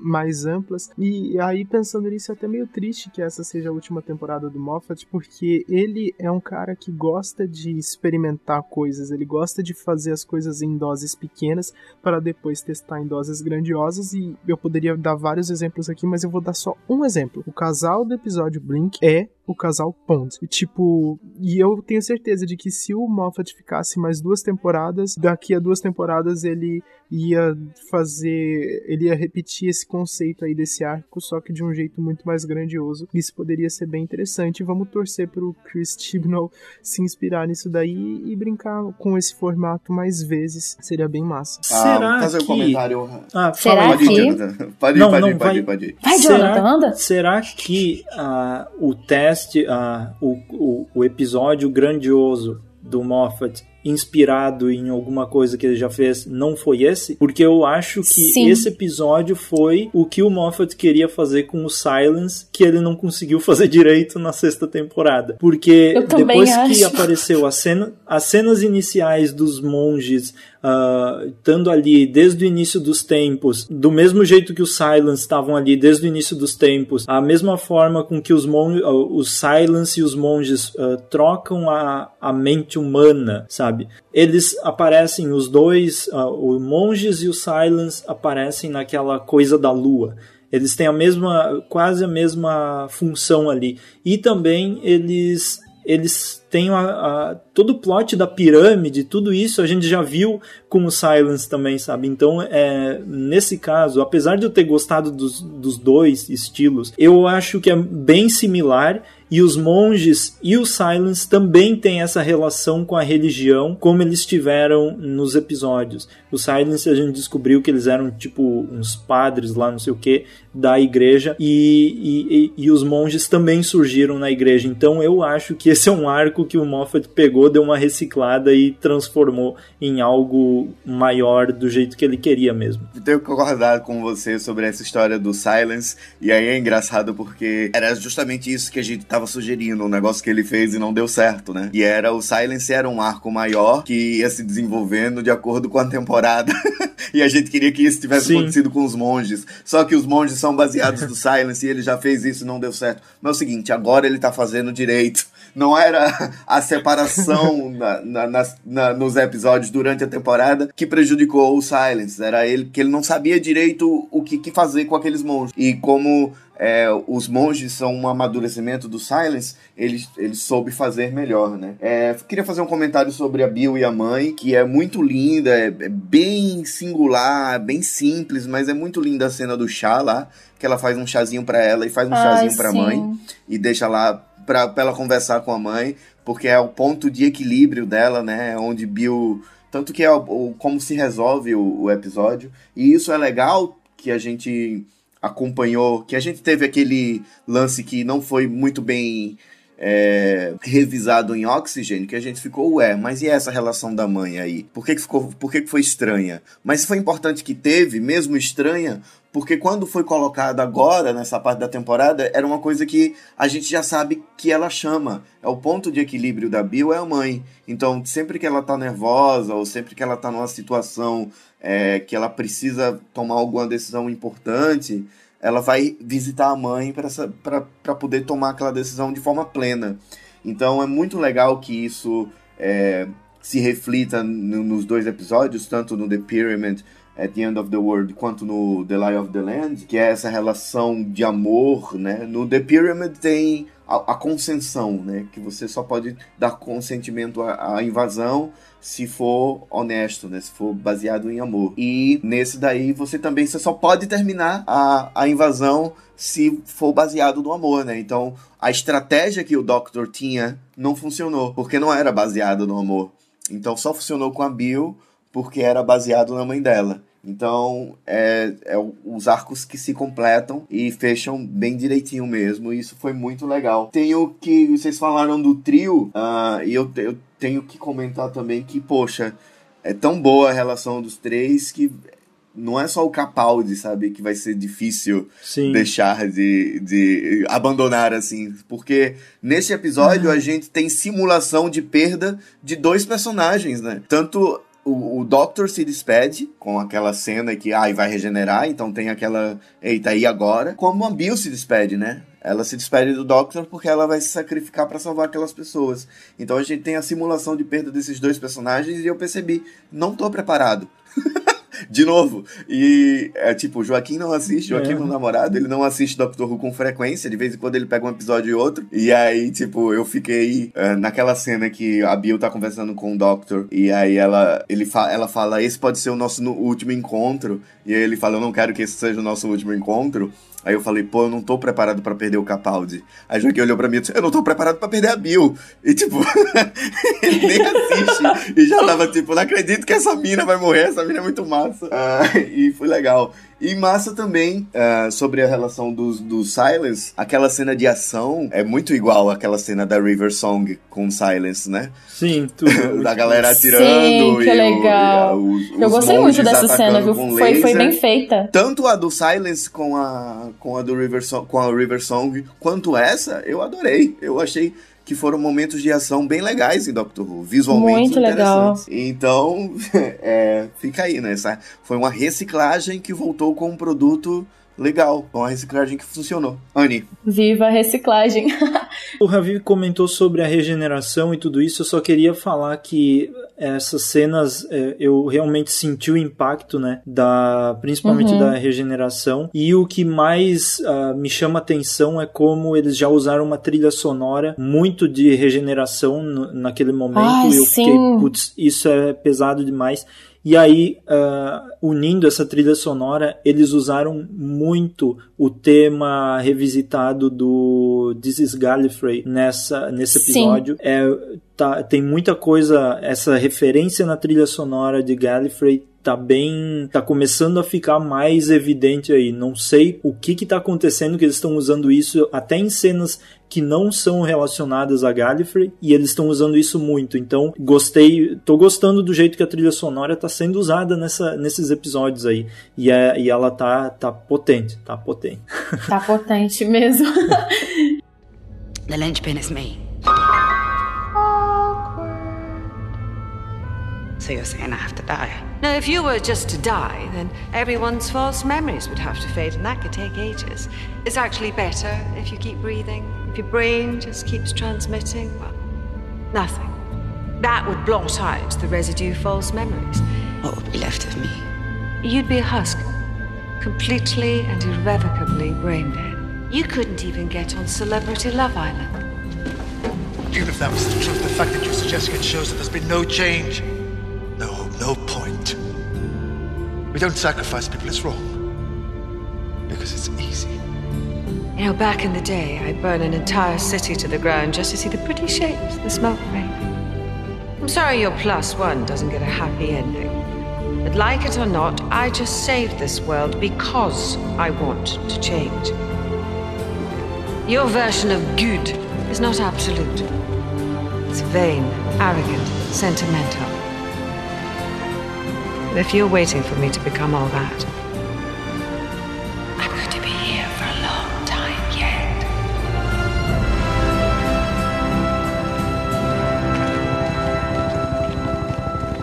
mais amplas. E aí, pensando nisso, é até meio triste que essa seja a última temporada do Moffat, porque ele é um cara que gosta de experimentar coisas, ele gosta de fazer as coisas em doses pequenas para depois testar em doses grandiosas. E eu poderia dar vários exemplos aqui, mas eu vou dar só um exemplo. O casal do episódio Blink é o casal Pond. E, tipo, e eu tenho certeza de que se o Moffat ficasse mais duas temporadas, daqui a duas temporadas ele ia fazer, ele ia repetir esse conceito aí desse arco, só que de um jeito muito mais grandioso. Isso poderia ser bem interessante. Vamos torcer pro Chris Chibnall se inspirar nisso daí e brincar com esse formato mais vezes. Seria bem massa. Ah, Será fazer que... um comentário. Ah, Será aí, que-. Jonathan. Pode ir, Não, pode não, ir, pode vai. ir, pode ir. Vai, Jonathan, anda. será que ah, o teste, ah, o, o, o episódio grandioso do Moffat inspirado em alguma coisa que ele já fez não foi esse? Porque eu acho que Sim. esse episódio foi o que o Moffat queria fazer com o Silence, que ele não conseguiu fazer direito na sexta temporada. Porque depois que acho. apareceu a cena, as cenas iniciais dos monges ah, estando ali desde o início dos tempos, do mesmo jeito que os Silence estavam ali desde o início dos tempos, a mesma forma com que os, mon ah, os Silence e os monges ah, trocam a, a mente humana, sabe? Eles aparecem, os dois, ah, os monges e os Silence aparecem naquela coisa da lua. Eles têm a mesma, quase a mesma função ali. E também eles eles têm a, a- todo o plot da pirâmide, tudo isso a gente já viu com o Silence também, sabe? Então, é, nesse caso, apesar de eu ter gostado dos, dos dois estilos, eu acho que é bem similar e os monges e o Silence também têm essa relação com a religião, como eles tiveram nos episódios. O Silence a gente descobriu que eles eram tipo uns padres lá, não sei o que, da igreja, e, e, e os monges também surgiram na igreja. Então eu acho que esse é um arco que o Moffat pegou, deu uma reciclada e transformou em algo maior do jeito que ele queria mesmo. Eu tenho que concordar com você sobre essa história do Silence. E aí é engraçado porque era justamente isso que a gente tava sugerindo, um negócio que ele fez e não deu certo, né? E era o Silence era um arco maior que ia se desenvolvendo de acordo com a temporada. e a gente queria que isso tivesse Sim. acontecido com os monges. Só que os monges são baseados do Silence e ele já fez isso não deu certo. Mas é o seguinte, agora ele tá fazendo direito. Não era a separação na- na- na- nos episódios durante a temporada que prejudicou o Silence. Era ele que ele não sabia direito o que, que fazer com aqueles monges. E como é, os monges são um amadurecimento do Silence, ele, ele soube fazer melhor, né? É, queria fazer um comentário sobre a Bill e a mãe, que é muito linda, é, é bem singular, bem simples, mas é muito linda a cena do chá lá, que ela faz um chazinho pra ela e faz um Ai, chazinho pra sim. mãe e deixa lá pra ela conversar com a mãe, porque é o ponto de equilíbrio dela, né? Onde Bill. Tanto que é o, o- como se resolve o, o episódio. E isso é legal que a gente acompanhou, que a gente teve aquele lance que não foi muito bem é, revisado em Oxygen, que a gente ficou, ué, mas e essa relação da mãe aí? Por que, que, ficou, por que, que foi estranha? Mas foi importante que teve, mesmo estranha, porque quando foi colocado agora, nessa parte da temporada, era uma coisa que a gente já sabe que ela chama. É o ponto de equilíbrio da Bill é a mãe. Então, sempre que ela tá nervosa, ou sempre que ela tá numa situação é, que ela precisa tomar alguma decisão importante, ela vai visitar a mãe para poder tomar aquela decisão de forma plena. Então é muito legal que isso é, se reflita no- nos dois episódios, tanto no The Pyramid at the End of the World quanto no The Lie of the Land, que é essa relação de amor, né? No The Pyramid tem a, a consensão, né? Que você só pode dar consentimento à, à invasão se for honesto, né? Se for baseado em amor. E nesse daí você também você só pode terminar a, a invasão se for baseado no amor, né? Então a estratégia que o Doctor tinha não funcionou, porque não era baseado no amor. Então só funcionou com a Bill porque era baseado na mãe dela. Então, é, é os arcos que se completam e fecham bem direitinho mesmo. E isso foi muito legal. Tenho que. Vocês falaram do trio, ah, e eu, eu tenho que comentar também que, poxa, é tão boa a relação dos três que não é só o Capaldi, sabe, que vai ser difícil Sim. deixar de, de abandonar, assim. Porque nesse episódio a gente tem simulação de perda de dois personagens, né? Tanto o, o Doctor se despede com aquela cena que ai, vai regenerar, então tem aquela. Eita, e agora? Como a Bill se despede, né? Ela se despede do Doctor porque ela vai se sacrificar para salvar aquelas pessoas. Então a gente tem a simulação de perda desses dois personagens e eu percebi, não tô preparado. De novo. E é tipo, o Joaquim não assiste, Joaquim, É. meu namorado, ele não assiste Doctor Who com frequência, de vez em quando ele pega um episódio e outro. E aí, tipo, eu fiquei eh, naquela cena que a Bill tá conversando com o Doctor, e aí ela, ele fa ela fala: Esse pode ser o nosso no- último encontro. E aí ele fala: Eu não quero que esse seja o nosso último encontro. Aí eu falei, pô, eu não tô preparado pra perder o Capaldi. Aí Joaquim olhou pra mim e disse, eu não tô preparado pra perder a Bill. E tipo, ele nem assiste. E já tava tipo, não acredito que essa mina vai morrer, essa mina é muito massa. Ah, e foi legal. E massa também, ah, sobre a relação dos, dos Silence, aquela cena de ação é muito igual àquela cena da River Song com Silence, né? Sim, tudo. da galera Sim, atirando. que e o- legal. e a- os- Eu os gostei muito dessa cena, atacando viu? com Foi, foi bem feita. Tanto a do Silence com a, com a do River Song, com a River Song, quanto essa, eu adorei. Eu achei que foram momentos de ação bem legais em Doctor Who, visualmente Muito legal. interessantes. Então, é, fica aí, né? Essa foi uma reciclagem que voltou com um produto legal, uma reciclagem que funcionou. Anne, Viva a reciclagem. O Ravi comentou sobre a regeneração e tudo isso. Eu só queria falar que essas cenas é, eu realmente senti o impacto, né, da principalmente Uhum. da regeneração. E o que mais ah, me chama atenção é como eles já usaram uma trilha sonora muito de regeneração no- naquele momento. Ai, e eu sim. fiquei, putz, isso é pesado demais. E aí, ah, unindo essa trilha sonora, eles usaram muito o tema revisitado do This is Gallifrey nessa, nesse Sim. episódio. É, tá, tem muita coisa, essa referência na trilha sonora de Gallifrey tá bem, tá começando a ficar mais evidente aí. Não sei o que que tá acontecendo que eles estão usando isso até em cenas que não são relacionadas a Gallifrey e eles estão usando isso muito. Então, gostei, tô gostando do jeito que a trilha sonora tá sendo usada nessa, nesses episódios aí. E, é, e ela tá, tá potente, tá potente. tá potente mesmo. The linchpin is me. So you're saying I have to die? Now, if you were just to die, then everyone's false memories would have to fade, and that could take ages. It's actually better if you keep breathing. If your brain just keeps transmitting, well, nothing. That would blot out the residue false memories. What would be left of me? You'd be a husk, completely and irrevocably brain dead. You couldn't even get on Celebrity Love Island. Even if that was the truth, the fact that you're suggesting it shows that there's been no change. No point. We don't sacrifice people, it's wrong. Because it's easy. You know, back in the day, I'd burn an entire city to the ground just to see the pretty shapes the smoke made. I'm sorry your plus one doesn't get a happy ending. But like it or not, I just saved this world because I want to change. Your version of good is not absolute. It's vain, arrogant, sentimental. But if you're waiting for me to become all that, I'm going to be here for a long time yet.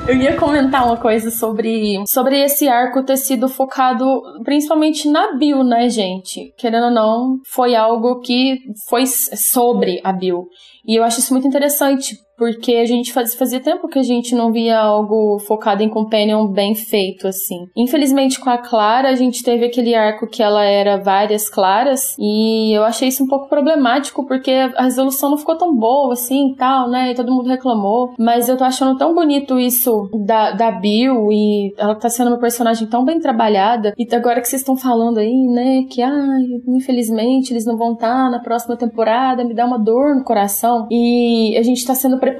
Eu ia comentar uma coisa sobre, sobre esse arco ter sido focado principalmente na Bill, né, gente? Querendo ou não, foi algo que foi sobre a Bill. E eu acho isso muito interessante, porque a gente faz, fazia tempo que a gente não via algo focado em Companion bem feito, assim. Infelizmente, com a Clara, a gente teve aquele arco que ela era várias Claras, e eu achei isso um pouco problemático, porque a resolução não ficou tão boa, assim, e tal, né? E todo mundo reclamou. Mas eu tô achando tão bonito isso da, da Bill, e ela tá sendo uma personagem tão bem trabalhada. E agora que vocês estão falando aí, né, que, ai, infelizmente eles não vão estar na próxima temporada, me dá uma dor no coração. E a gente tá sendo preparado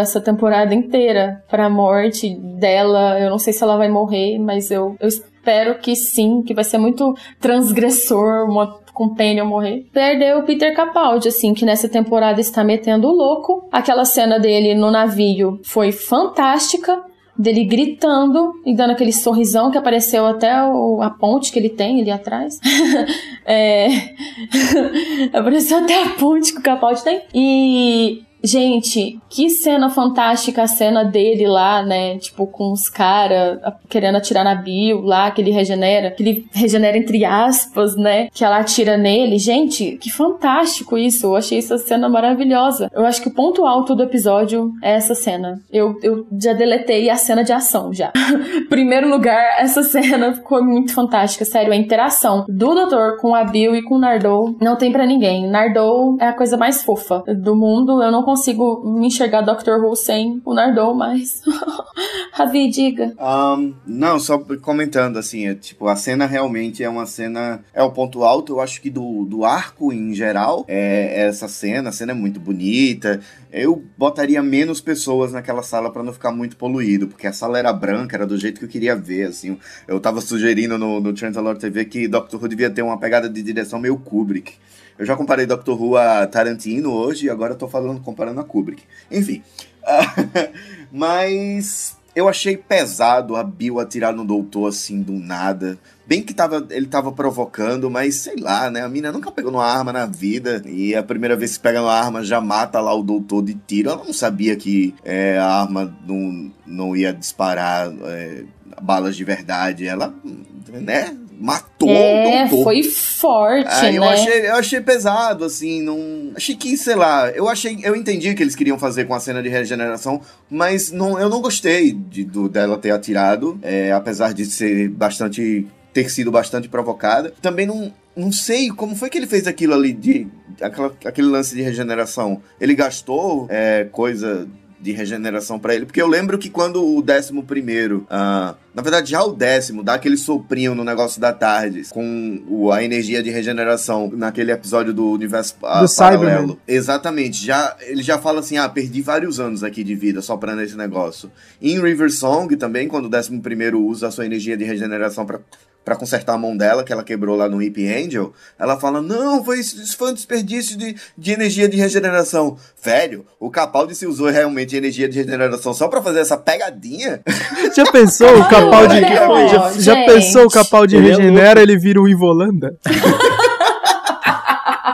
essa temporada inteira pra morte dela. Eu não sei se ela vai morrer, mas eu, eu espero que sim, que vai ser muito transgressor uma companion morrer. Perdeu o Peter Capaldi, assim, que nessa temporada está metendo o louco. Aquela cena dele no navio foi fantástica. dele gritando e dando aquele sorrisão que apareceu até o, a ponte que ele tem ali atrás. é... apareceu até a ponte que o Capaldi tem. E Gente, que cena fantástica a cena dele lá, né? Tipo, com os caras querendo atirar na Bill lá, que ele regenera. Que ele regenera entre aspas, né? Que ela atira nele. Gente, que fantástico isso. Eu achei essa cena maravilhosa. Eu acho que o ponto alto do episódio é essa cena. Eu, eu já deletei a cena de ação já. Primeiro lugar, essa cena ficou muito fantástica. Sério, a interação do doutor com a Bill e com o Nardou não tem para ninguém. Nardou é a coisa mais fofa do mundo. Eu não consigo me enxergar Doctor Who sem o Nardou, mas. Ravi, diga. Um, não, só comentando, assim, é, tipo, a cena realmente é uma cena. É o ponto alto, eu acho que do, do arco em geral. É, é essa cena, a cena é muito bonita. Eu botaria menos pessoas naquela sala para não ficar muito poluído, porque a sala era branca, era do jeito que eu queria ver, assim. Eu tava sugerindo no, no Transalor TV que Doctor Who devia ter uma pegada de direção meio Kubrick. Eu já comparei Doctor Who a Tarantino hoje e agora eu tô falando, comparando a Kubrick. Enfim. mas eu achei pesado a Bill atirar no doutor assim do nada. Bem que tava, ele tava provocando, mas sei lá, né? A mina nunca pegou numa arma na vida. E a primeira vez que pega numa arma já mata lá o doutor de tiro. Ela não sabia que é, a arma não, não ia disparar é, balas de verdade. Ela, né? Matou é, doutor. foi forte, né? eu achei, eu achei pesado, assim, não... Achei que, sei lá, eu achei... Eu entendi o que eles queriam fazer com a cena de regeneração, mas não, eu não gostei de, do, dela ter atirado, é, apesar de ser bastante... ter sido bastante provocada. Também não... Não sei como foi que ele fez aquilo ali de. Aquela, aquele lance de regeneração. Ele gastou é, coisa de regeneração para ele. Porque eu lembro que quando o décimo primeiro, uh, na verdade já o décimo, dá aquele soprinho no negócio da tarde, com o, a energia de regeneração naquele episódio do universo uh, Do paralelo. Cyberman. Exatamente. Já, ele já fala assim, ah, perdi vários anos aqui de vida só pra nesse negócio. Em River Song também, quando o décimo primeiro usa a sua energia de regeneração para para consertar a mão dela, que ela quebrou lá no Hip Angel, ela fala: Não, foi, isso foi um desperdício de, de energia de regeneração. Velho, o Capaldi se usou realmente energia de regeneração só para fazer essa pegadinha? Já pensou o Capaldi? Não, já, pensou o Capaldi é regenera, ele vira o Ivolanda?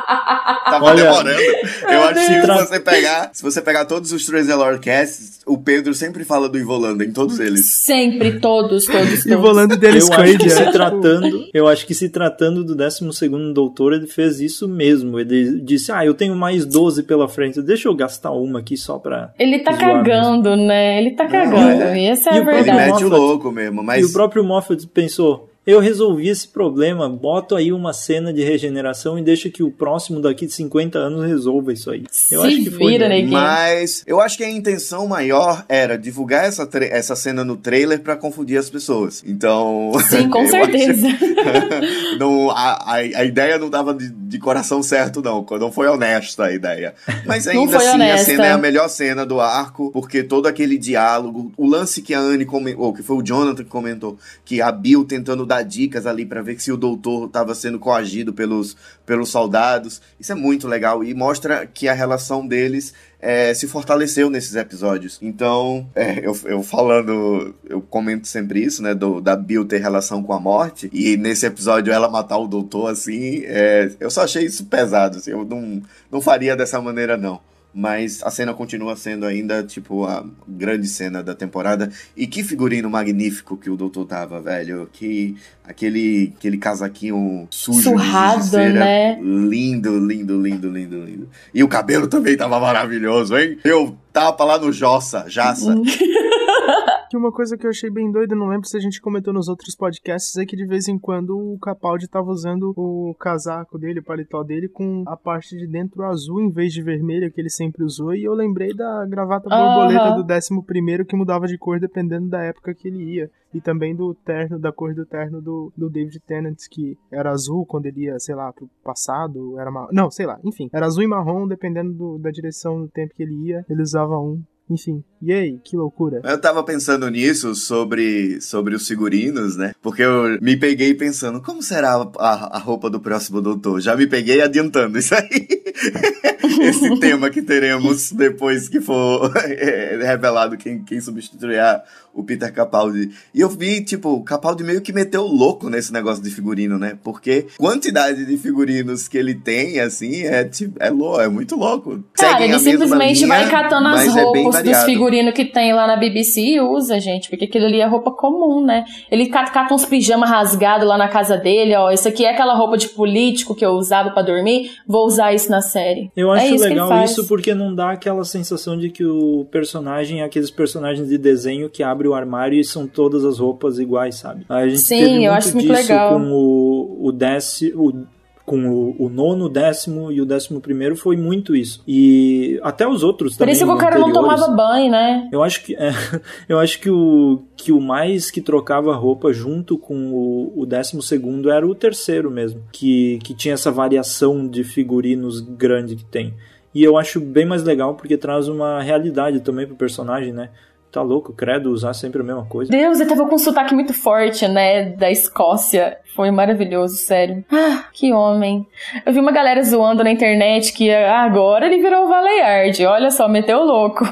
Tava Olha, demorando. Eu acho que se você pegar, se você pegar todos os Transalor Casts, o Pedro sempre fala do Ivolanda em todos eles. Sempre, todos, todos, todos. Ivolanda dele Eu acho que se é. tratando, eu acho que se tratando do 12 doutor, ele fez isso mesmo. Ele disse: "Ah, eu tenho mais 12 pela frente, deixa eu gastar uma aqui só pra Ele tá cagando, né? Ele tá cagando. E essa é e a o próprio Ele verdade. mete o louco mesmo, mas. E o próprio Moffat pensou: eu resolvi esse problema, boto aí uma cena de regeneração e deixa que o próximo daqui de 50 anos resolva isso aí. Eu Se acho que foi. vira, né? neguinho. Mas eu acho que a intenção maior era divulgar essa, essa cena no trailer pra confundir as pessoas. Então. Sim, com certeza. acho- não, a, a, a ideia não tava de, de coração certo, não. Não foi honesta a ideia. Mas Não ainda foi assim, a honesta. cena é a melhor cena do arco, porque todo aquele diálogo, o lance que a Anne comentou, ou que foi o Jonathan que comentou, que a Bill tentando dar dicas ali pra ver se o doutor tava sendo coagido pelos, pelos soldados. Isso é muito legal e mostra que a relação deles é, se fortaleceu nesses episódios. Então, é, eu, eu falando, eu comento sempre isso, né? Do, da Bill ter relação com a morte. E nesse episódio ela matar o doutor, assim, é, eu só achei isso pesado. Assim, eu não, não faria dessa maneira, não. Mas a cena continua sendo ainda, tipo, a grande cena da temporada. E que figurino magnífico que o doutor tava, velho. Que aquele, aquele casaquinho sujo. de Surrado, giz-de-cera. né? Lindo, lindo, lindo, lindo, lindo. E o cabelo também tava maravilhoso, hein? Eu tava lá no Jossa, Jaça. Que uma coisa que eu achei bem doida, não lembro se a gente comentou nos outros podcasts, é que de vez em quando o Capaldi tava usando o casaco dele, o paletó dele, com a parte de dentro azul em vez de vermelha que ele sempre usou. E eu lembrei da gravata borboleta Aham. do décimo primeiro que mudava de cor dependendo da época que ele ia. E também do terno, da cor do terno do, do David Tennant, que era azul quando ele ia, sei lá, pro passado, era marrom. Não, sei lá, enfim. Era azul e marrom, dependendo do- da direção do tempo que ele ia, ele usava um. Enfim. E aí, que loucura. Eu tava pensando nisso sobre, sobre os figurinos, né? Porque eu me peguei pensando, como será a, a roupa do próximo doutor? Já me peguei adiantando isso aí. esse tema que teremos depois que for é, revelado quem, quem substituirá o Peter Capaldi. E eu vi, tipo, o Capaldi meio que meteu louco nesse negócio de figurino, né? Porque quantidade de figurinos que ele tem, assim, é, tipo, é, louco, é muito louco. Cara, Seguem ele simplesmente linha, vai catando as é roupas dos variado. Figurinos que tem lá na BBC e usa, gente. Porque aquilo ali é roupa comum, né? Ele cata, uns pijamas rasgados lá na casa dele, ó. Isso aqui é aquela roupa de político que eu usava pra dormir. Vou usar isso na série. Eu é acho isso que ele legal isso porque não dá aquela sensação de que o personagem é aqueles personagens de desenho que abre o armário e são todas as roupas iguais, sabe? A gente Sim, teve eu muito acho muito legal. com o, o décimo. O, com o, o nono, décimo e o décimo primeiro foi muito isso. E até os outros Por também. isso que o cara não tomava banho, né? Eu acho que é, eu acho que o que o mais que trocava roupa junto com o, o décimo segundo era o terceiro mesmo, que, que tinha essa variação de figurinos grande que tem. E eu acho bem mais legal porque traz uma realidade também pro personagem, né? Tá louco, credo, usar sempre a mesma coisa. Deus, ele tava com um sotaque muito forte, né? Da Escócia. Foi maravilhoso, sério. Ah, que homem. Eu vi uma galera zoando na internet que ah, agora ele virou o Valeyard. Olha só, meteu louco.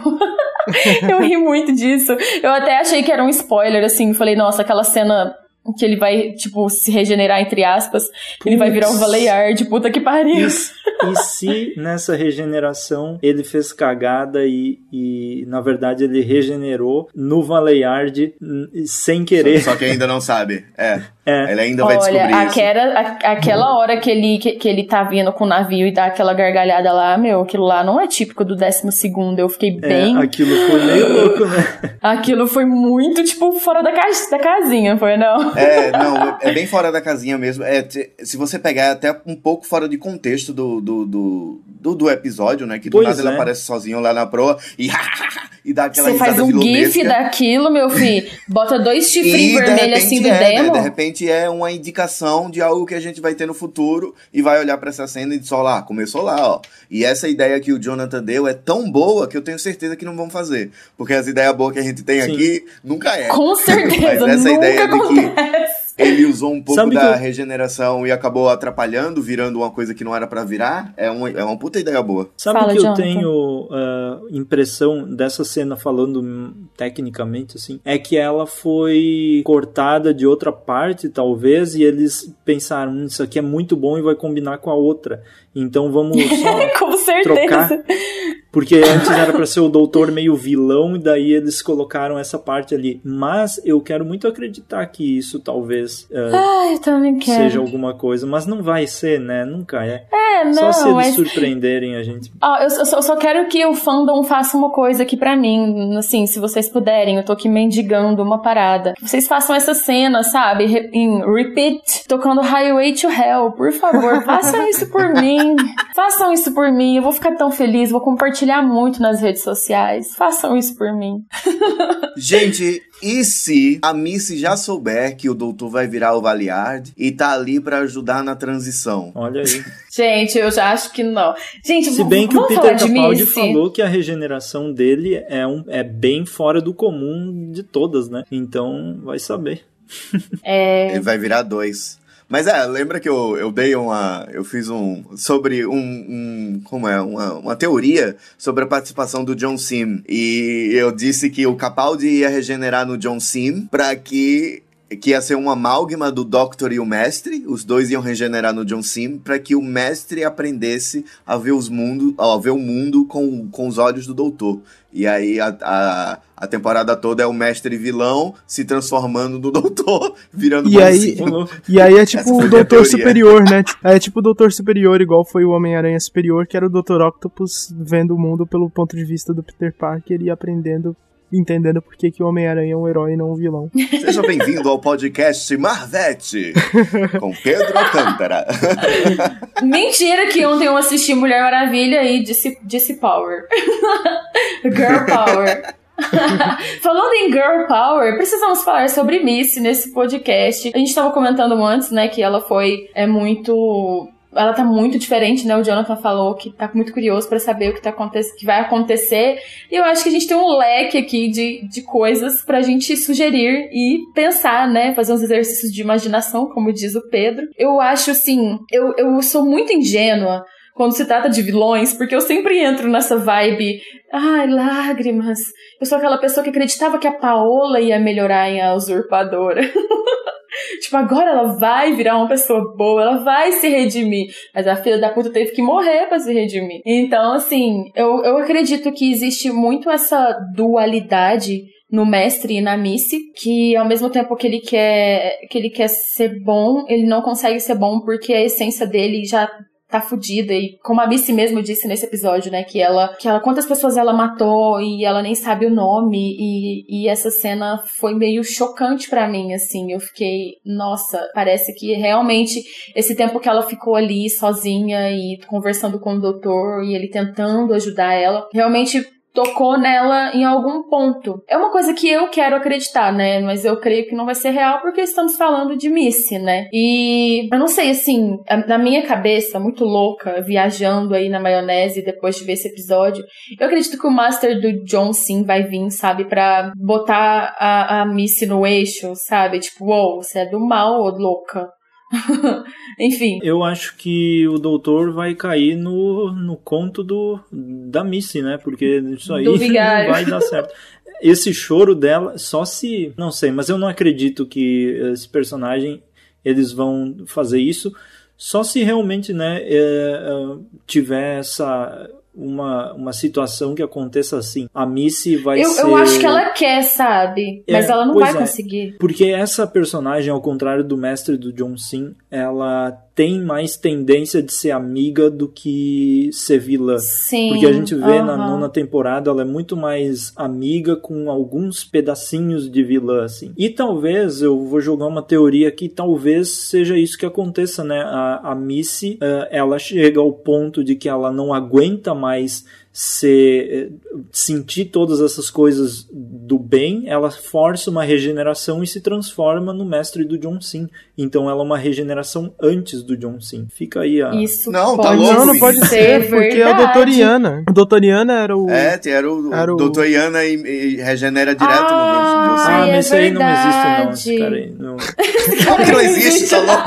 eu ri muito disso. Eu até achei que era um spoiler, assim. Falei, nossa, aquela cena que ele vai, tipo, se regenerar, entre aspas. Ele vai virar Putz. Valeyard. Puta que pariu. E, e se nessa regeneração ele fez cagada e, e na verdade ele regenerou no Valeyard sem querer? Só que ainda não sabe. É. É. Ele ainda vai Olha, descobrir isso. aquela, a- aquela hora que ele, que, que ele tá vindo com o navio e dá aquela gargalhada lá, meu, aquilo lá não é típico do décimo segundo. Eu fiquei É, bem. aquilo foi meio louco, né? Aquilo foi muito, tipo, fora da, ca... da casinha, foi não? É, não, é bem fora da casinha mesmo. É, se você pegar até um pouco fora de contexto do, do, do, do, do episódio, né? Que do Pois nada ele é. aparece sozinho lá na proa e, e dá aquela Você faz um gif daquilo, meu filho. Bota dois chifrinhos de vermelhos assim do repente é, né? demo. De repente é uma indicação de algo que a gente vai ter no futuro e vai olhar pra essa cena e dizer, ó lá, começou lá, ó. E essa ideia que o Jonathan deu é tão boa que eu tenho certeza que não vão fazer. Porque as ideias boas que a gente tem Sim. aqui nunca é. Com Mas certeza, essa nunca ideia de que acontece. Ele usou um pouco Sabe da que eu- regeneração e acabou atrapalhando, virando uma coisa que não era pra virar, é uma, é uma puta ideia boa. Sabe Fala, o que eu Jonathan. tenho ah, impressão dessa cena falando tecnicamente assim? É que ela foi cortada de outra parte, talvez, e eles pensaram, "Hum, isso aqui é muito bom e vai combinar com a outra. Então vamos só Com certeza. trocar. Porque antes era pra ser o doutor meio vilão, e daí eles colocaram essa parte ali. Mas eu quero muito acreditar que isso talvez ah, também quero. seja alguma coisa, mas não vai ser, né? Nunca é. É, não, Só se eles mas... surpreenderem a gente. Ó, eu, só- eu só quero que o fandom faça uma coisa aqui pra mim, assim, se vocês puderem, eu tô aqui mendigando uma parada. Que vocês façam essa cena, sabe, re- em repeat, tocando Highway to Hell, por favor, façam isso por mim. Façam isso por mim, eu vou ficar tão feliz, vou compartilhar muito nas redes sociais. Façam isso por mim. Gente, e se a Missy já souber que o doutor vai virar o Valiard e tá ali pra ajudar na transição? Olha aí. Gente, eu já acho que não. Gente, Se bem que o Peter Capaldi Missy? falou que a regeneração dele é, um, é bem fora do comum de todas, né? Então, vai saber. É, Ele vai virar dois. Mas é, lembra que eu, eu dei uma. Eu fiz um. Sobre um. um como é? Uma, uma teoria sobre a participação do John Sim. E eu disse que o Capaldi ia regenerar no John Sim pra que. Que ia ser uma amálgama do Doctor e o Mestre. Os dois iam regenerar no John Sim pra que o Mestre aprendesse a ver os mundo, a ver o mundo com, com os olhos do Doutor. E aí a, a, a temporada toda é o Mestre vilão se transformando no Doutor, virando E aí-. E aí é tipo o Doutor. Superior, né? É tipo o Doutor Superior, igual foi o Homem-Aranha Superior, que era o Doutor Octopus vendo o mundo pelo ponto de vista do Peter Parker e aprendendo, entendendo por que, que o Homem-Aranha é um herói e não um vilão. Seja bem-vindo ao podcast Marvete, com Pedro Alcântara. Mentira que ontem eu assisti Mulher Maravilha e disse, disse Power. Girl Power. Falando em Girl Power, precisamos falar sobre Missy nesse podcast. A gente tava comentando antes, né, que ela foi é muito ela tá muito diferente, né? O Jonathan falou que tá muito curioso pra saber o que, tá que vai acontecer. E eu acho que a gente tem um leque aqui de, de coisas pra gente sugerir e pensar, né? Fazer uns exercícios de imaginação, como diz o Pedro. Eu acho, assim, eu, eu sou muito ingênua quando se trata de vilões, porque eu sempre entro nessa vibe, ai, lágrimas. Eu sou aquela pessoa que acreditava que a Paola ia melhorar em A Usurpadora. tipo, agora ela vai virar uma pessoa boa, ela vai se redimir. Mas a filha da puta teve que morrer para se redimir. Então, assim, eu, eu acredito que existe muito essa dualidade no mestre e na Missy, que ao mesmo tempo que ele quer que ele quer ser bom, ele não consegue ser bom porque a essência dele já tá fudida. E como a Missy mesmo disse nesse episódio, né, que ela que ela quantas pessoas ela matou e ela nem sabe o nome. E, e essa cena foi meio chocante para mim, assim, eu fiquei, nossa, parece que realmente esse tempo que ela ficou ali sozinha e conversando com o doutor e ele tentando ajudar ela, realmente tocou nela em algum ponto. É uma coisa que eu quero acreditar, né? Mas eu creio que não vai ser real porque estamos falando de Missy, né? E eu não sei, assim, na minha cabeça, muito louca, viajando aí na maionese depois de ver esse episódio, eu acredito que o Master do John Sim vai vir, sabe, para botar a, a Missy no eixo, sabe? Tipo, uou, wow, você é do mal, louca. Enfim. Eu acho que o doutor vai cair no, no conto do da Missy, né? Porque isso aí não vai dar certo. Esse choro dela, só se. Não sei, mas eu não acredito que esse personagem eles vão fazer isso. Só se realmente né, é, tiver essa uma, uma situação que aconteça assim. A Missy vai eu, ser. Eu acho que ela quer, sabe? É, Mas ela não vai é. conseguir. Porque essa personagem, ao contrário do mestre do John Sim, ela tem mais tendência de ser amiga do que ser vilã. Sim. Porque a gente vê na nona temporada ela é muito mais amiga com alguns pedacinhos de vilã, assim. E talvez, eu vou jogar uma teoria aqui, talvez seja isso que aconteça, né? A, a Missy, uh, ela chega ao ponto de que ela não aguenta mais ser, sentir todas essas coisas do bem, ela força uma regeneração e se transforma no mestre do John Sim. Então ela é uma regeneração antes do John Sim. Fica aí a. Isso não, pode tá louco, Não, não pode ser, porque é o Doutoriana. O Doutoriana era o. É, era o, era o... Doutoriana e, e, regenera direto ah, no John Sim. Ah, mas é aí não existe, não. Esse cara aí. Não. Como que não existe, tá louco?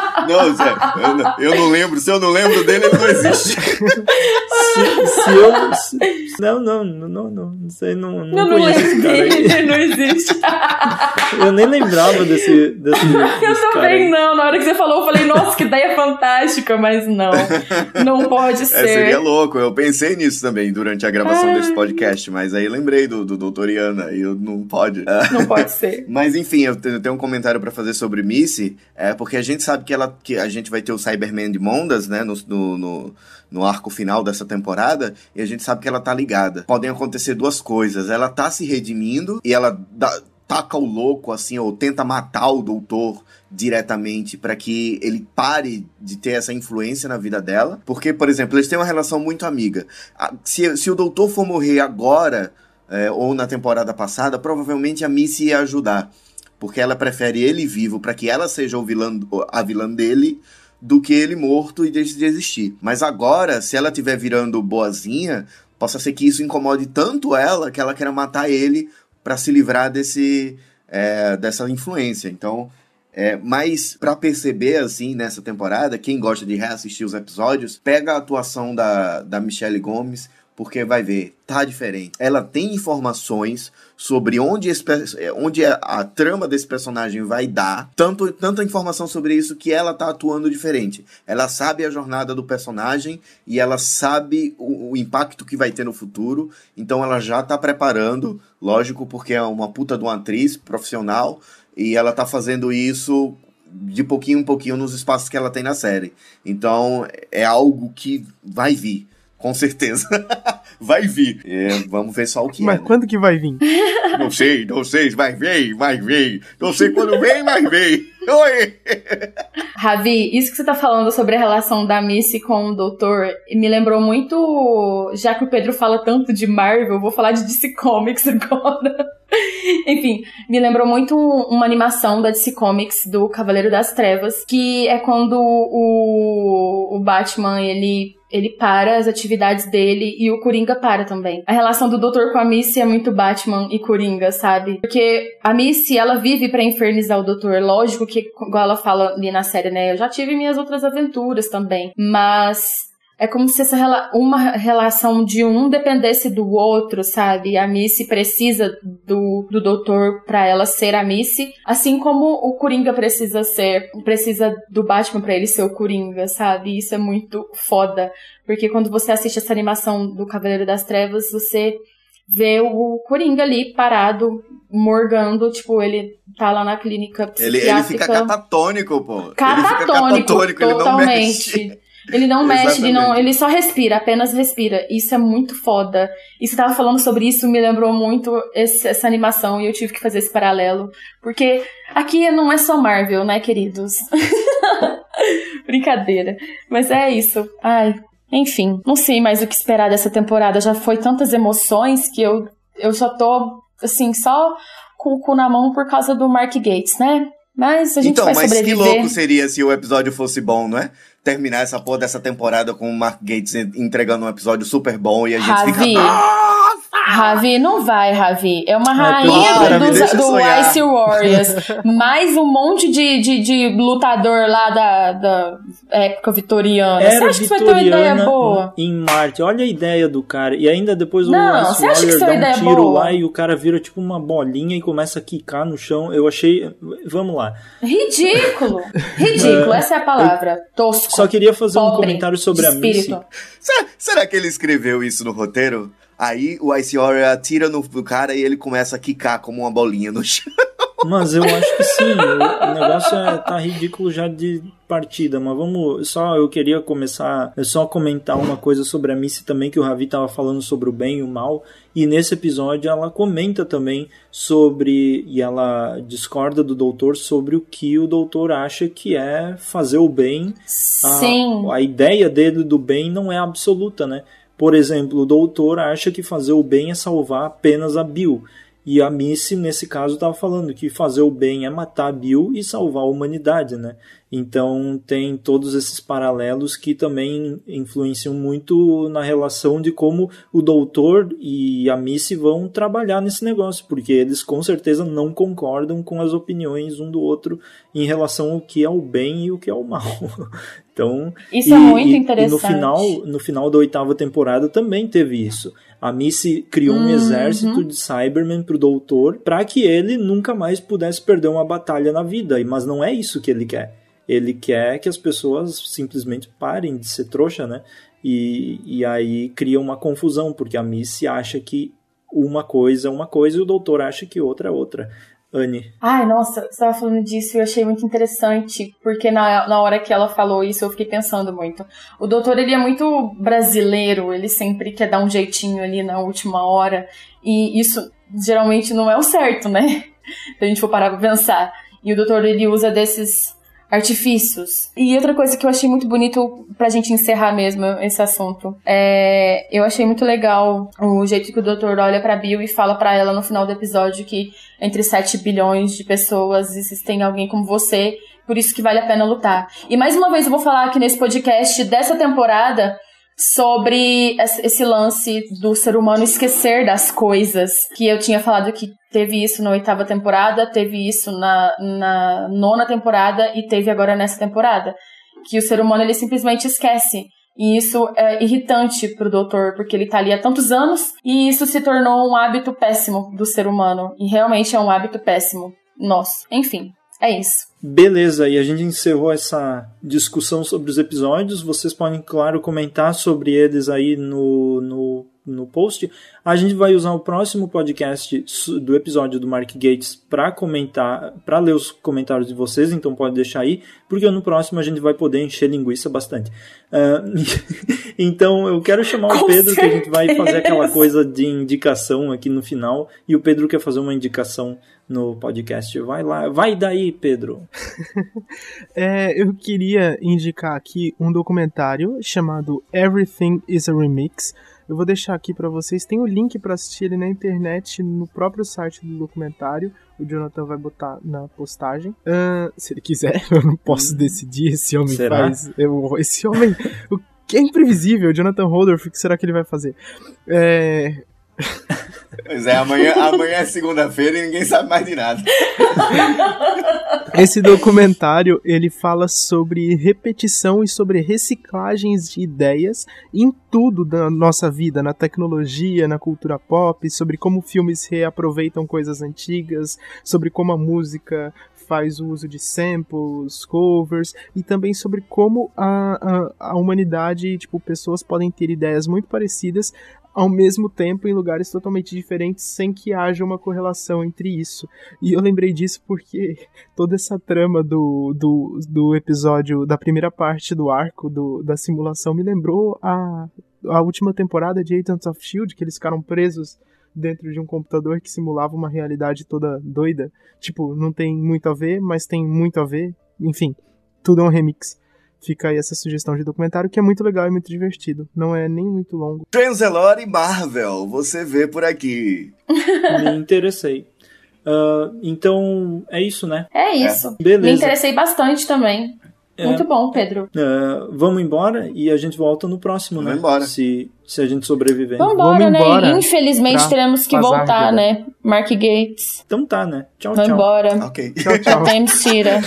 Não, Zé, eu, não, eu não lembro. Se eu não lembro dele, ele não existe. se, se eu. Se, não, não, não, não, não. Não sei, não, não, não conheço esse cara dele, aí. não existe. Eu nem lembrava desse. desse eu também não. Na hora que você falou, eu falei, nossa, que ideia fantástica, mas não. Não pode ser. É, seria louco. Eu pensei nisso também durante a gravação desse podcast, mas aí lembrei do, do Doutoriana e eu não pode. Não pode ser. mas enfim, eu tenho um comentário para fazer sobre Missy, é porque a gente sabe que ela que a gente vai ter o Cyberman de Mondas, né, no, no, no, arco final dessa temporada, e a gente sabe que ela tá ligada. Podem acontecer duas coisas. Ela tá se redimindo e ela dá, taca o louco, assim, ou tenta matar o doutor diretamente para que ele pare de ter essa influência na vida dela. Porque, por exemplo, eles têm uma relação muito amiga. Se, se o doutor for morrer agora, é, ou na temporada passada, provavelmente a Missy ia ajudar porque ela prefere ele vivo para que ela seja o vilã, a vilã dele do que ele morto e deixe de existir. Mas agora, se ela estiver virando boazinha, possa ser que isso incomode tanto ela que ela queira matar ele para se livrar desse é, dessa influência. Então, é, mas para perceber assim nessa temporada, quem gosta de reassistir os episódios, pega a atuação da, da Michelle Gomes porque vai ver, tá diferente. Ela tem informações sobre onde, esse, onde a, a, trama desse personagem vai dar, tanto, tanta informação sobre isso que ela tá atuando diferente. Ela sabe a jornada do personagem e ela sabe o, o impacto que vai ter no futuro, então ela já tá preparando, lógico, porque é uma puta de uma atriz profissional e ela tá fazendo isso de pouquinho em pouquinho nos espaços que ela tem na série. Então é algo que vai vir com certeza. vai vir. É, vamos ver só o que mas é. Mas né? quando que vai vir? Não sei, não sei, vai vir, vai vir. Não sei quando vem, mas vem. Oi! Ravi, isso que você tá falando sobre a relação da Missy com o Doutor me lembrou muito. Já que o Pedro fala tanto de Marvel, eu vou falar de DC Comics agora. Enfim, me lembrou muito uma animação da DC Comics do Cavaleiro das Trevas, que é quando o, o Batman ele ele para as atividades dele e o Coringa para também. A relação do Doutor com a Missy é muito Batman e Coringa, sabe? Porque a Missy, ela vive para infernizar o Doutor. Lógico que, igual ela fala ali na série, né? Eu já tive minhas outras aventuras também. Mas é como se essa rela uma relação de um dependesse do outro, sabe? A Missy precisa do, do doutor para ela ser a Missy, assim como o Coringa precisa ser, precisa do Batman para ele ser o Coringa, sabe? Isso é muito foda, porque quando você assiste essa animação do Cavaleiro das Trevas, você vê o Coringa ali parado, morgando, tipo, ele tá lá na clínica Ele, ele fica catatônico, pô. Catatônico, totalmente. Ele não mexe, ele, não, ele só respira, apenas respira. Isso é muito foda. E você tava falando sobre isso, me lembrou muito esse, essa animação e eu tive que fazer esse paralelo. Porque aqui não é só Marvel, né, queridos? Brincadeira. Mas é isso. Ai, enfim, não sei mais o que esperar dessa temporada. Já foi tantas emoções que eu, eu só tô, assim, só com o cu na mão por causa do Mark Gates, né? Mas a gente então, vai mas sobreviver. que louco seria se o episódio fosse bom, não é? Terminar essa porra dessa temporada com o Mark Gates entregando um episódio super bom e a gente Ravi. fica. Nossa! Ravi, não vai, Ravi. É uma rainha ah, do, do Ice Warriors. Mais um monte de, de, de lutador lá da, da época vitoriana. Era você acha que vai ter uma ideia boa? Em Marte. Olha a ideia do cara. E ainda depois o não, Ice Warrior dá um tiro boa? lá e o cara vira tipo uma bolinha e começa a quicar no chão. Eu achei. Vamos lá. Ridículo. Ridículo, essa é a palavra. Tosco. Só queria fazer Pobre. um comentário sobre a Missy. Será, será que ele escreveu isso no roteiro? Aí o Ice Warrior atira no, cara e ele começa a quicar como uma bolinha no chão. Mas eu acho que sim, o, negócio é, tá ridículo já de partida, mas vamos, só eu queria começar, é só comentar uma coisa sobre a Missy também, que o Ravi tava falando sobre o bem e o mal, e nesse episódio ela comenta também sobre, e ela discorda do doutor sobre o que o doutor acha que é fazer o bem. Sim. A, a ideia dele do bem não é absoluta, né? Por exemplo, o doutor acha que fazer o bem é salvar apenas a Bill. E a Missy, nesse caso, estava falando que fazer o bem é matar a Bill e salvar a humanidade, né? Então tem todos esses paralelos que também influenciam muito na relação de como o doutor e a Missy vão trabalhar nesse negócio, porque eles com certeza não concordam com as opiniões um do outro em relação ao que é o bem e o que é o mal. Então, isso é e, é muito interessante. E no final, no final da oitava temporada também teve isso. A Missy criou um uhum. exército de Cybermen pro doutor para que ele nunca mais pudesse perder uma batalha na vida, mas não é isso que ele quer ele quer que as pessoas simplesmente parem de ser trouxa, né? E, e aí cria uma confusão, porque a Missy acha que uma coisa é uma coisa e o doutor acha que outra é outra. Anne. Ai, nossa, você estava falando disso e eu achei muito interessante, porque na, na hora que ela falou isso eu fiquei pensando muito. O doutor, ele é muito brasileiro, ele sempre quer dar um jeitinho ali na última hora, e isso geralmente não é o certo, né? Se a gente for parar pra pensar. E o doutor, ele usa desses artifícios. E outra coisa que eu achei muito bonito pra gente encerrar mesmo esse assunto, é, eu achei muito legal o jeito que o doutor olha pra Bill e fala para ela no final do episódio que entre 7 bilhões de pessoas existem alguém como você, por isso que vale a pena lutar. E mais uma vez eu vou falar aqui nesse podcast dessa temporada sobre esse lance do ser humano esquecer das coisas. Que eu tinha falado que teve isso na oitava temporada, teve isso na, na nona temporada e teve agora nessa temporada. Que o ser humano ele simplesmente esquece. E isso é irritante pro doutor, porque ele tá ali há tantos anos e isso se tornou um hábito péssimo do ser humano. E realmente é um hábito péssimo nosso. Enfim, é isso. Beleza, e a gente encerrou essa discussão sobre os episódios. Vocês podem, claro, comentar sobre eles aí no, no, no post. A gente vai usar o próximo podcast do episódio do Mark Gates para comentar, para ler os comentários de vocês, então pode deixar aí, porque no próximo a gente vai poder encher linguiça bastante. Uh, então eu quero chamar o Pedro, certeza. que a gente vai fazer aquela coisa de indicação aqui no final, e o Pedro quer fazer uma indicação no podcast. Vai lá, vai daí, Pedro. é, eu queria indicar aqui um documentário chamado Everything is a Remix. Eu vou deixar aqui para vocês. Tem o link para assistir ele na internet, no próprio site do documentário. O Jonathan vai botar na postagem. Uh, se ele quiser, eu não posso decidir. Esse homem Será? faz. Eu, esse homem. que é imprevisível. Jonathan Holdorf, o que será que ele vai fazer? É, Pois é, amanhã, amanhã é segunda-feira e ninguém sabe mais de nada. Esse documentário ele fala sobre repetição e sobre reciclagens de ideias em tudo da nossa vida, na tecnologia, na cultura pop, sobre como filmes reaproveitam coisas antigas, sobre como a música faz uso de samples, covers e também sobre como a, a, a humanidade, tipo, pessoas podem ter ideias muito parecidas ao mesmo tempo em lugares totalmente diferentes sem que haja uma correlação entre isso. E eu lembrei disso porque toda essa trama do, do, do episódio, da primeira parte do arco do, da simulação me lembrou a, a última temporada de Agents of S.H.I.E.L.D., que eles ficaram presos dentro de um computador que simulava uma realidade toda doida. Tipo, não tem muito a ver, mas tem muito a ver. Enfim, tudo é um remix. Fica aí essa sugestão de documentário que é muito legal e muito divertido. Não é nem muito longo. Transelore e Marvel, você vê por aqui. Me interessei. Uh, então, é isso, né? É isso. Beleza. Me interessei bastante também. É. Muito bom, Pedro. Uh, vamos embora e a gente volta no próximo, né? Vamos embora. Se, se a gente sobreviver. Vamos embora, Vamos né? embora Infelizmente pra teremos que voltar, né? Mark Gates. Então tá, né? Tchau, Vamos tchau. embora. Ok. Tchau, tchau. Até mentira.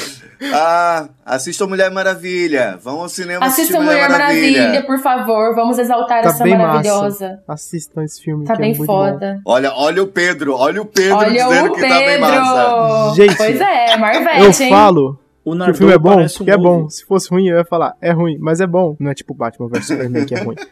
Ah, assistam Mulher Maravilha. Vão ao cinema Assista assistir Mulher Maravilha. por favor. Vamos exaltar Tá essa bem maravilhosa. massa. Assistam esse filme. Tá que bem é muito foda. Olha, olha o Pedro, olha o Pedro Olha dizendo o que tá bem massa. Pedro! Gente, pois é. Marvete, Eu hein? falo O que o filme é bom, parece um que é bom. Se fosse ruim, eu ia falar, é ruim, mas é bom. Não é tipo Batman vs Superman que é ruim.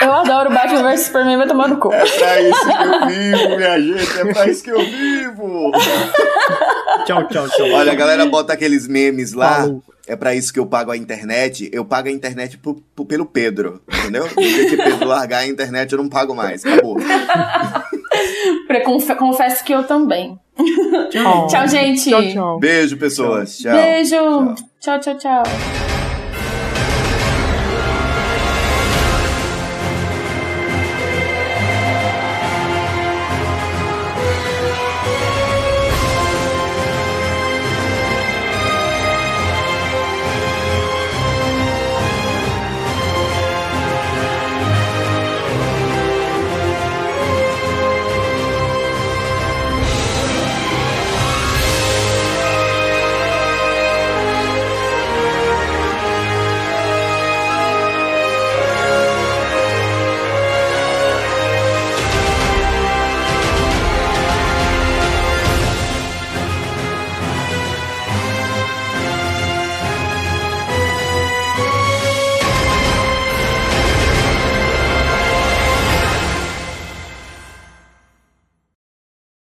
Eu adoro Batman vs Superman, vai tomar no cu. É pra isso que eu vivo, minha gente. É pra isso que eu vivo. Tchau, tchau, tchau. Olha, a galera bota aqueles memes lá. Falou. É pra isso que eu pago a internet. Eu pago a internet pro- pro- pelo Pedro, entendeu? No dia que Pedro largar a internet, eu não pago mais. Acabou. Confesso que eu também. Tchau, Tchau, gente. Tchau, tchau. Beijo, pessoas. Tchau. Beijo. Tchau. tchau, tchau. tchau.